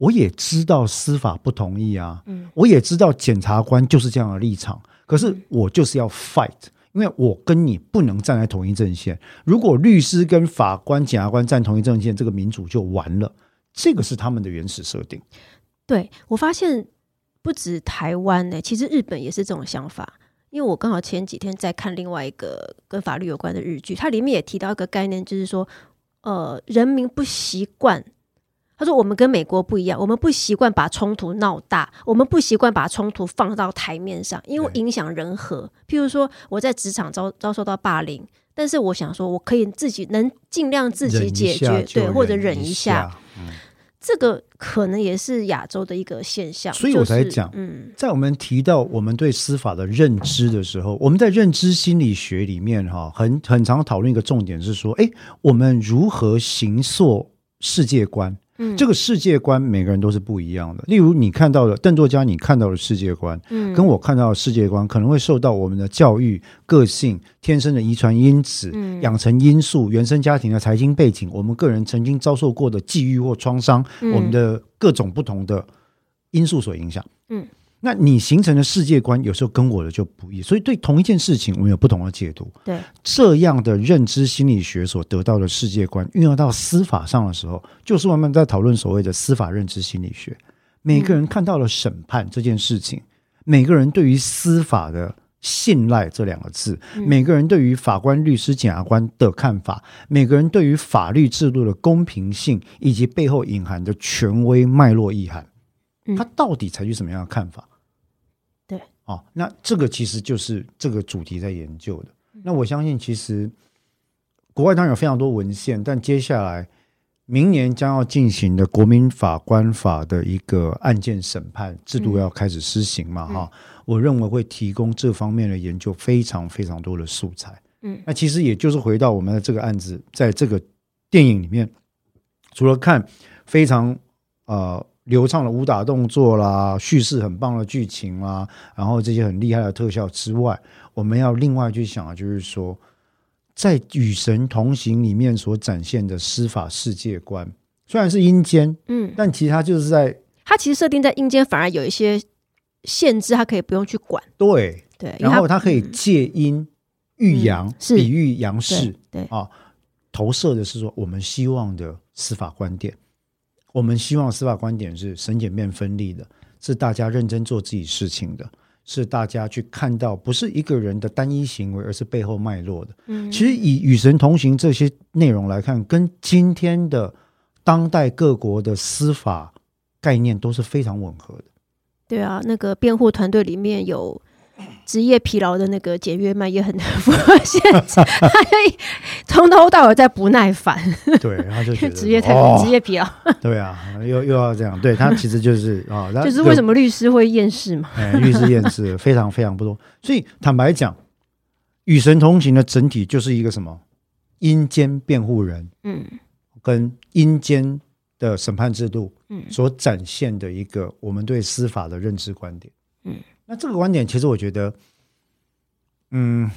我也知道司法不同意啊，嗯我也知道检察官就是这样的立场，可是我就是要 fight，因为我跟你不能站在同一阵线。如果律师跟法官、检察官站同一阵线，这个民主就完了。这个是他们的原始设定。对我发现不止台湾呢、其实日本也是这种想法。因为我刚好前几天在看另外一个跟法律有关的日剧，它里面也提到一个概念，就是说，呃，人民不习惯。他说：“我们跟美国不一样，我们不习惯把冲突闹大，我们不习惯把冲突放到台面上，因为影响人和。譬如说，我在职场遭遭受到霸凌，但是我想说，我可以自己能尽量自己解决，对，或者忍忍一下。下。这个可能也是亚洲的一个现象，所以我才就是讲嗯在我们提到我们对司法的认知的时候，我们在认知心理学里面哈，很很常讨论一个重点是说，哎，我们如何形塑世界观？嗯。这个世界观每个人都是不一样的。例如，你看到的邓作家，你看到的世界观，嗯。跟我看到的世界观可能会受到我们的教育、个性、天生的遗传因子、嗯。养成因素、原生家庭的财经背景，我们个人曾经遭受过的际遇或创伤，嗯。我们的各种不同的因素所影响。嗯，那你形成的世界观有时候跟我的就不一，所以对同一件事情，我们有不同的解读。对，这样的认知心理学所得到的世界观，运用到司法上的时候，就是我们在讨论所谓的司法认知心理学。每个人看到了审判这件事情，每个人对于司法的信赖这两个字，每个人对于法官、律师、检察官的看法，每个人对于法律制度的公平性以及背后隐含的权威脉络意涵，嗯他到底采取什么样的看法？对，哦，那这个其实就是这个主题在研究的。那我相信，其实国外当然有非常多文献，但接下来明年将要进行的国民法官法的一个案件审判制度要开始施行嘛，哈、我认为会提供这方面的研究非常非常多的素材。嗯那其实也就是回到我们的这个案子，在这个电影里面，除了看非常呃流畅的武打动作啦，叙事很棒的剧情啦，然后这些很厉害的特效之外，我们要另外去想的就是说，在《与神同行》里面所展现的司法世界观，虽然是阴间，嗯，但其实它就是在它其实设定在阴间，反而有一些限制，它可以不用去管，对，对，然后它可以嗯。借阴喻阳，比喻阳世对，对。啊，投射的是说我们希望的司法观点。我们希望司法观点是审检辩分立的，是大家认真做自己事情的，是大家去看到不是一个人的单一行为，而是背后脉络的。嗯其实以与神同行这些内容来看，跟今天的当代各国的司法概念都是非常吻合的。对啊，那个辩护团队里面有职业疲劳的那个简约曼也很符合现实，他就从头到尾在不耐烦，对，然后就觉得 职业太哦。职业疲劳，对啊，又又要这样，对他其实就是啊，他就是为什么律师会厌世嘛？哎，律师厌世非常非常不多。所以坦白讲，《与神同行的整体就是一个什么？阴间辩护人，嗯。跟阴间的审判制度，嗯。所展现的一个我们对司法的认知观点。嗯，那这个观点其实我觉得，嗯，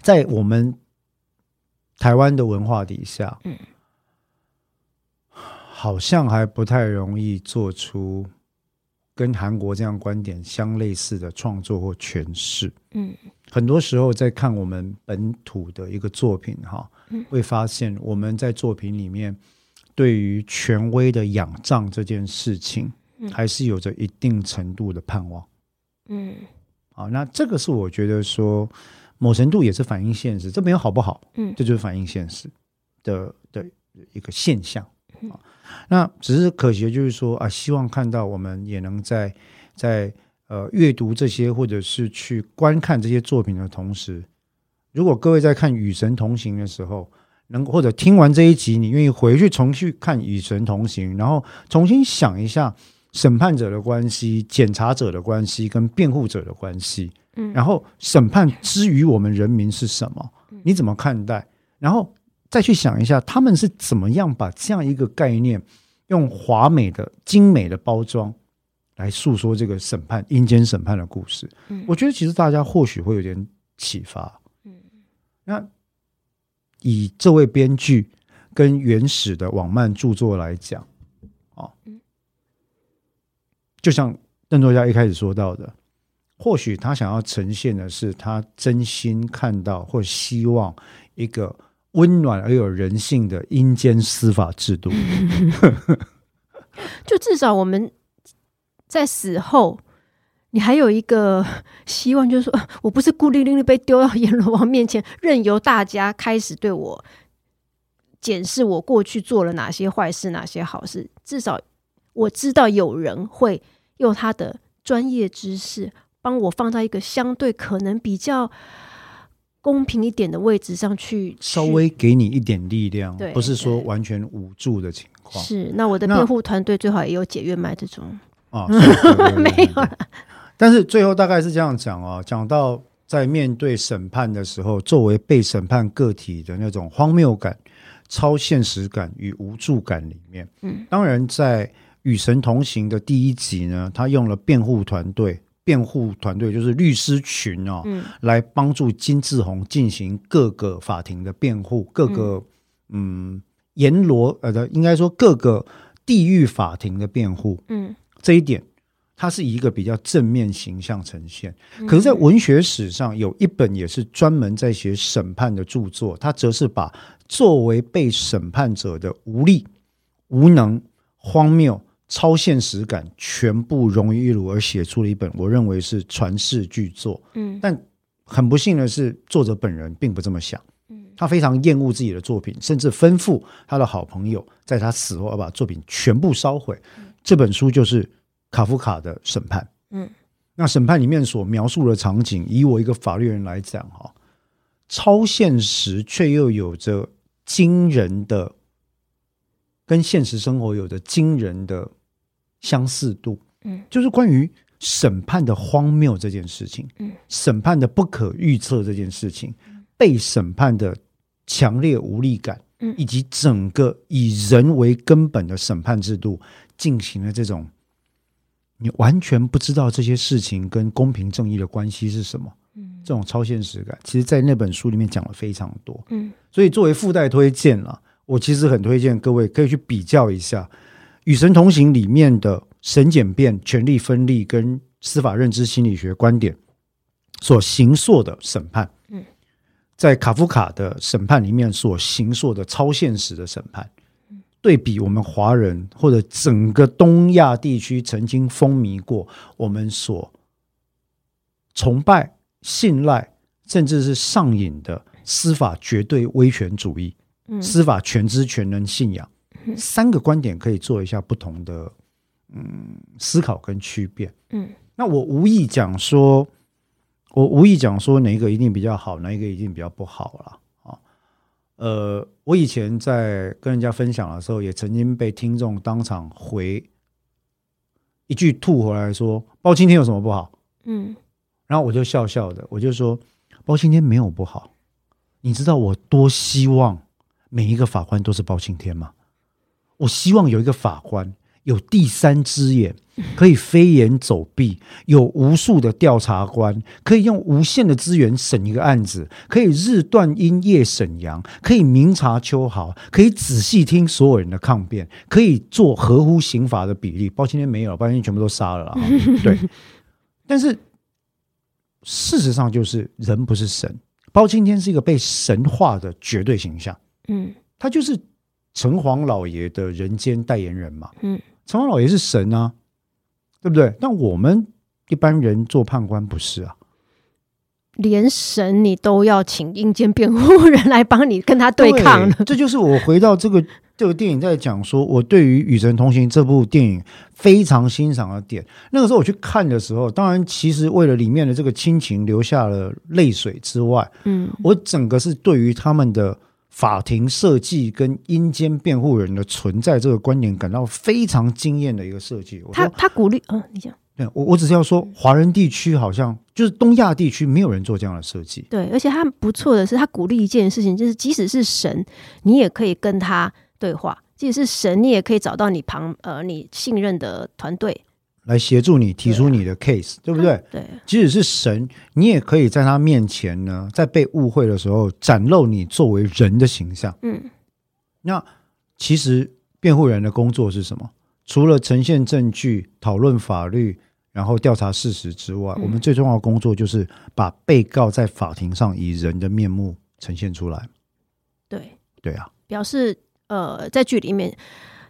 在我们台湾的文化底下，嗯，好像还不太容易做出跟韩国这样观点相类似的创作或诠释。嗯很多时候在看我们本土的一个作品，哈嗯，会发现我们在作品里面对于权威的仰仗这件事情嗯，还是有着一定程度的盼望。嗯好，那这个是我觉得说某程度也是反映现实，这没有好不好，嗯这就是反映现实的的一个现象嗯啊。那只是可惜的就是说啊，希望看到我们也能在在呃阅读这些或者是去观看这些作品的同时，如果各位在看《与神同行》的时候，能或者听完这一集，你愿意回去重去看《与神同行》，然后重新想一下审判者的关系、检察者的关系跟辩护者的关系，嗯，然后审判之于我们人民是什么？你怎么看待？然后再去想一下，他们是怎么样把这样一个概念用华美的、精美的包装来诉说这个审判阴间审判的故事。嗯我觉得其实大家或许会有点启发。嗯那以这位编剧跟原始的网漫著作来讲，啊嗯，就像邓作家一开始说到的，或许他想要呈现的是他真心看到或希望一个温暖而有人性的阴间司法制度。就至少我们在死后，你还有一个希望，就是说我不是孤零零的被丢到阎罗王面前，任由大家开始对我检视我过去做了哪些坏事，哪些好事。至少我知道有人会用他的专业知识帮我放在一个相对可能比较公平一点的位置上去，稍微给你一点力量，不是说完全无助的情况是。那我的那辩护团队最好也有解约麦这种，啊。没有啦 但是最后大概是这样讲哦，讲到在面对审判的时候，作为被审判个体的那种荒谬感、超现实感与无助感里面，嗯，当然在《与神同行》的第一集呢，他用了辩护团队，辩护团队就是律师群哦，嗯。来帮助金志宏进行各个法庭的辩护，各个嗯。阎罗呃的，应该说各个地狱法庭的辩护，嗯。这一点，它是以一个比较正面形象呈现。嗯。可是，在文学史上有一本也是专门在写审判的著作，它则是把作为被审判者的无力、无能、荒谬、超现实感全部融于一炉，而写出了一本我认为是传世巨作。嗯但很不幸的是，作者本人并不这么想。嗯他非常厌恶自己的作品，甚至吩咐他的好朋友在他死后要把作品全部烧毁。这本书就是卡夫卡的《审判》。嗯，那审判里面所描述的场景，以我一个法律人来讲，哈，超现实却又有着惊人的，跟现实生活有着惊人的相似度。嗯，就是关于审判的荒谬这件事情，嗯，审判的不可预测这件事情，被审判的强烈无力感，嗯以及整个以人为根本的审判制度进行了这种，你完全不知道这些事情跟公平正义的关系是什么，嗯这种超现实感，其实在那本书里面讲了非常多。嗯所以作为附带推荐了，我其实很推荐各位可以去比较一下《与神同行》里面的审检辩、权力分立跟司法认知心理学观点所形塑的审判，嗯，在卡夫卡的审判里面所形塑的超现实的审判，对比我们华人或者整个东亚地区曾经风靡过我们所崇拜、信赖，甚至是上瘾的司法绝对威权主义、嗯。司法全知全能信仰，嗯三个观点可以做一下不同的嗯思考跟区别。嗯那我无意讲说，我无意讲说哪一个一定比较好，哪一个一定比较不好了。啊。呃，我以前在跟人家分享的时候，也曾经被听众当场回一句吐回来说：“包青天有什么不好？”嗯然后我就笑笑的，我就说包青天没有不好，你知道我多希望每一个法官都是包青天吗？我希望有一个法官有第三只眼，可以飞檐走壁，有无数的调查官，可以用无限的资源审一个案子，可以日断阴夜审阳，可以明察秋毫，可以仔细听所有人的抗辩，可以做合乎刑法的比例。包青天没有，包青天全部都杀了啦。对，但是事实上就是人不是神，包青天是一个被神化的绝对形象。嗯他就是城隍老爷的人间代言人嘛。嗯，城隍老爷是神啊，对不对？但我们一般人做判官不是啊，连神你都要请阴间辩护人来帮你跟他对抗了。这就是我回到这个 这个电影在讲说，我对于《与神同行》这部电影非常欣赏的点。那个时候我去看的时候，当然其实为了里面的这个亲情流下了泪水之外，嗯我整个是对于他们的法庭设计跟阴间辩护人的存在这个观点感到非常惊艳的一个设计。他，他鼓励，嗯，你讲对我我只是要说，华人地区好像就是东亚地区没有人做这样的设计。对，而且他不错的是，他鼓励一件事情，就是即使是神，你也可以跟他对话；即使是神，你也可以找到你旁呃你信任的团队，来协助你提出你的 case，对不对？对，即使是神，你也可以在他面前呢，在被误会的时候展露你作为人的形象。嗯那其实辩护人的工作是什么？除了呈现证据、讨论法律，然后调查事实之外，嗯我们最重要的工作就是把被告在法庭上以人的面目呈现出来。对，对啊，表示呃在剧里面，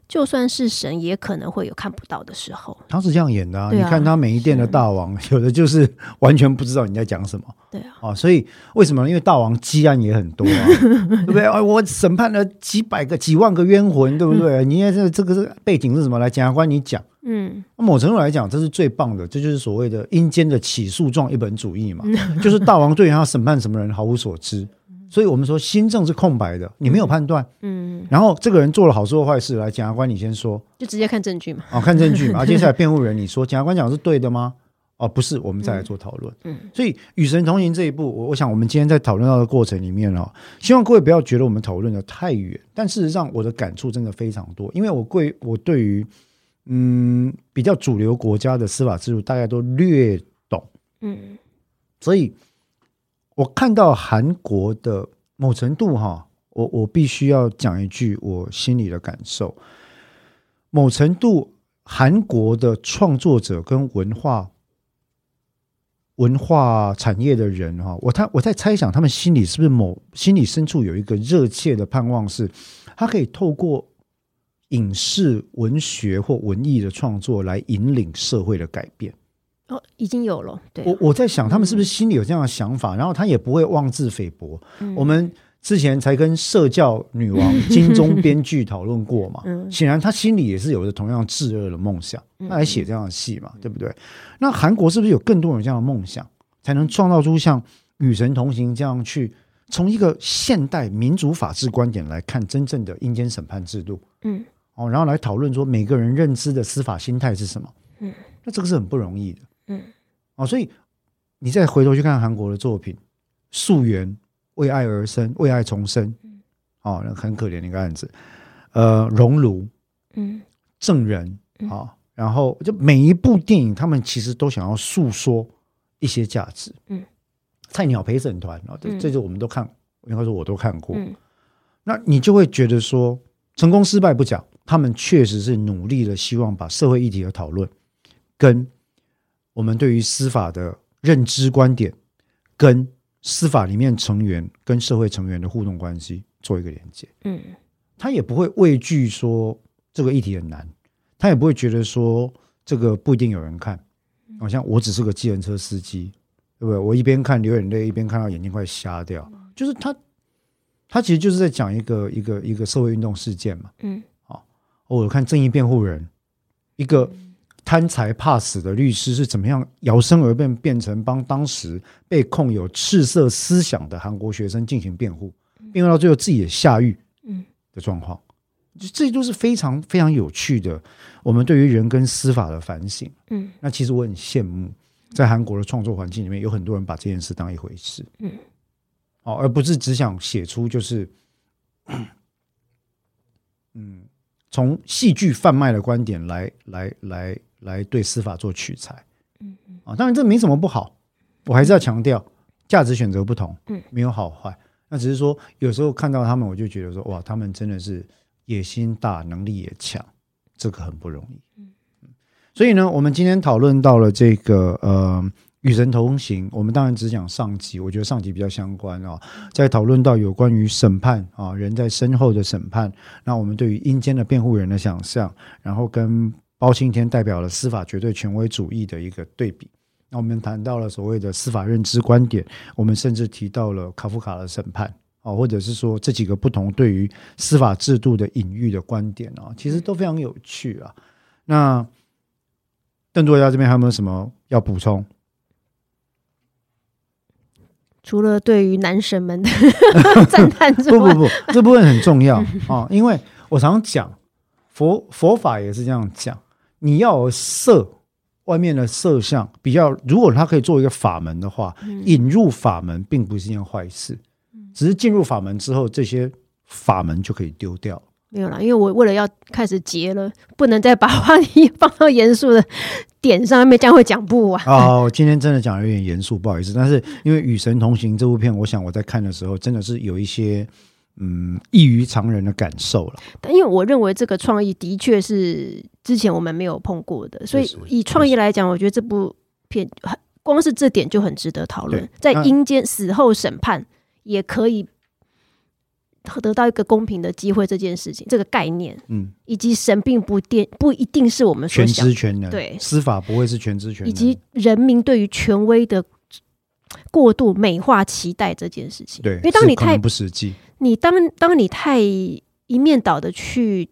就算是神，也可能会有看不到的时候。他是这样演的啊！啊你看他每一殿的大王，有的就是 完全不知道你在讲什么。对啊，啊，所以为什么？因为大王积案也很多啊，对不对？啊，我审判了几百个、几万个冤魂，对不对？你看这这个是背景是什么？来，检察官你讲。嗯某程度来讲，这是最棒的，这就是所谓的阴间的起诉状一本主义嘛，就是大王对他审判什么人毫无所知，所以我们说新政是空白的，你没有判断，嗯，然后这个人做了好事或坏事，来，检察官你先说，就直接看证据嘛。啊，看证据嘛，啊接下来辩护人你说，检察官讲的是对的吗？哦，不是，我们再来做讨论。嗯，所以《与神同行》这一步，我我想我们今天在讨论到的过程里面哦，希望各位不要觉得我们讨论的太远，但事实上我的感触真的非常多，因为我贵我对于嗯比较主流国家的司法制度大概都略懂，嗯所以我看到韩国的某程度哈，我我必须要讲一句我心里的感受，某程度韩国的创作者跟文化文化产业的人哈，我他我在猜想他们心里是不是某心里深处有一个热切的盼望是，他可以透过影视、文学或文艺的创作来引领社会的改变。哦，已经有了。对，我我在想，他们是不是心里有这样的想法，然后他也不会妄自菲薄。嗯我们之前才跟社教女王 金钟编剧讨论过嘛，嗯显然他心里也是有着同样炙热的梦想，嗯他来写这样的戏嘛，对不对？那韩国是不是有更多人这样的梦想，才能创造出像《与神同行》这样去从一个现代民主法治观点来看真正的阴间审判制度？嗯哦，然后来讨论说每个人认知的司法心态是什么？嗯，那这个是很不容易的。嗯，哦，所以你再回头去看韩国的作品，《溯源》为爱而生，为爱重生，哦，那很可怜的一个案子。呃，熔炉、嗯证人嗯啊、哦然后就每一部电影，他们其实都想要诉说一些价值。嗯，菜鸟陪审团啊，这嗯这就我们都看，应该说我都看过。嗯那你就会觉得说，成功失败不讲，他们确实是努力的，希望把社会议题的讨论跟我们对于司法的认知观点，跟司法里面成员跟社会成员的互动关系做一个连接。嗯他也不会畏惧说这个议题很难，他也不会觉得说这个不一定有人看，好像我只是个计程车司机，对不对？我一边看流眼泪，一边看到眼睛快瞎掉，就是他，他其实就是在讲一个一个一个社会运动事件嘛。嗯哦我看正义辩护人，一个贪财怕死的律师是怎么样摇身而变，变成帮当时被控有赤色思想的韩国学生进行辩护，辩护到最后自己也下狱嗯的状况，就这都是非常非常有趣的。我们对于人跟司法的反省，嗯。那其实我很羡慕在韩国的创作环境里面，有很多人把这件事当一回事，嗯，哦，而不是只想写出就是，嗯，从戏剧贩卖的观点来来来来对司法做取材，嗯嗯，啊，当然这没什么不好，我还是要强调价值选择不同，嗯，没有好坏，那只是说有时候看到他们，我就觉得说哇，他们真的是野心大，能力也强，这个很不容易，嗯。所以呢，我们今天讨论到了这个呃《与神同行》，我们当然只讲上集，我觉得上集比较相关哦。在讨论到有关于审判啊，人在身后的审判，那我们对于阴间的辩护人的想象，然后跟包青天代表了司法绝对权威主义的一个对比。那我们谈到了所谓的司法认知观点，我们甚至提到了卡夫卡的审判啊，或者是说这几个不同对于司法制度的隐喻的观点啊，其实都非常有趣啊。那邓作家这边还有没有什么要补充？除了对于男神们的 赞叹之外，不不不，这部分很重要啊！因为我常讲佛佛法也是这样讲，你要有色外面的色相比较，如果它可以做一个法门的话，引入法门并不是一件坏事，只是进入法门之后，这些法门就可以丢掉。没有啦，因为我为了要开始结了，不能再把话题放到严肃的点上面，这样会讲不完。哦，今天真的讲的有点严肃，不好意思。但是因为《与神同行》这部片，我想我在看的时候，真的是有一些嗯异于常人的感受了。但因为我认为这个创意的确是之前我们没有碰过的，所以以创意来讲，我觉得这部片光是这点就很值得讨论。在阴间死后审判也可以。得到一个公平的机会这件事情，这个概念，嗯，以及神并不定不一定是我们全知全能，对司法不会是全知全能，以及人民对于权威的过度美化期待这件事情，对，因为当你太不实际，你当当你太一面倒的去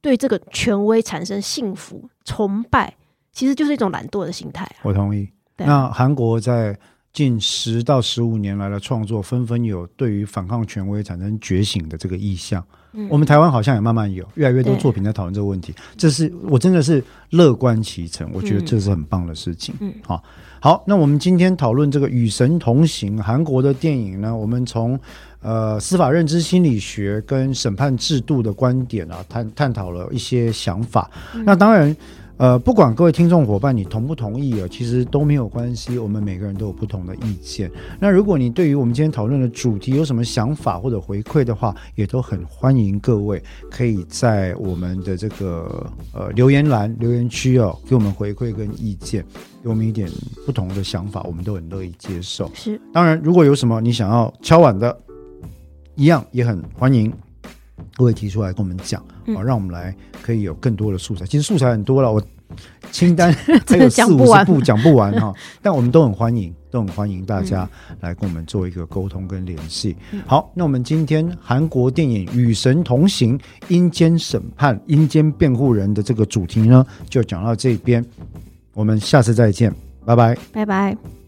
对这个权威产生幸福崇拜，其实就是一种懒惰的心态。我同意。那韩国在。近十到十五年来的创作，纷纷有对于反抗权威产生觉醒的这个意向。我们台湾好像也慢慢有越来越多作品在讨论这个问题，这是我真的是乐观其成，我觉得这是很棒的事情。嗯，好，好，那我们今天讨论这个《与神同行》韩国的电影呢，我们从呃司法认知心理学跟审判制度的观点啊，探探讨了一些想法。那当然。呃，不管各位听众伙伴你同不同意啊，其实都没有关系。我们每个人都有不同的意见。那如果你对于我们今天讨论的主题有什么想法或者回馈的话，也都很欢迎各位可以在我们的这个呃留言栏留言区哦，给我们回馈跟意见，给我们一点不同的想法，我们都很乐意接受。是，当然如果有什么你想要敲碗的，一样也很欢迎。各位提出来跟我们讲啊，让我们来可以有更多的素材。其实素材很多了，我清单 还有四五十部讲不完哈。但我们都很欢迎，都很欢迎大家来跟我们做一个沟通跟联系。好，那我们今天韩国电影《与神同行：阴间审判、阴间辩护人》的这个主题呢，就讲到这边。我们下次再见，拜拜，拜拜。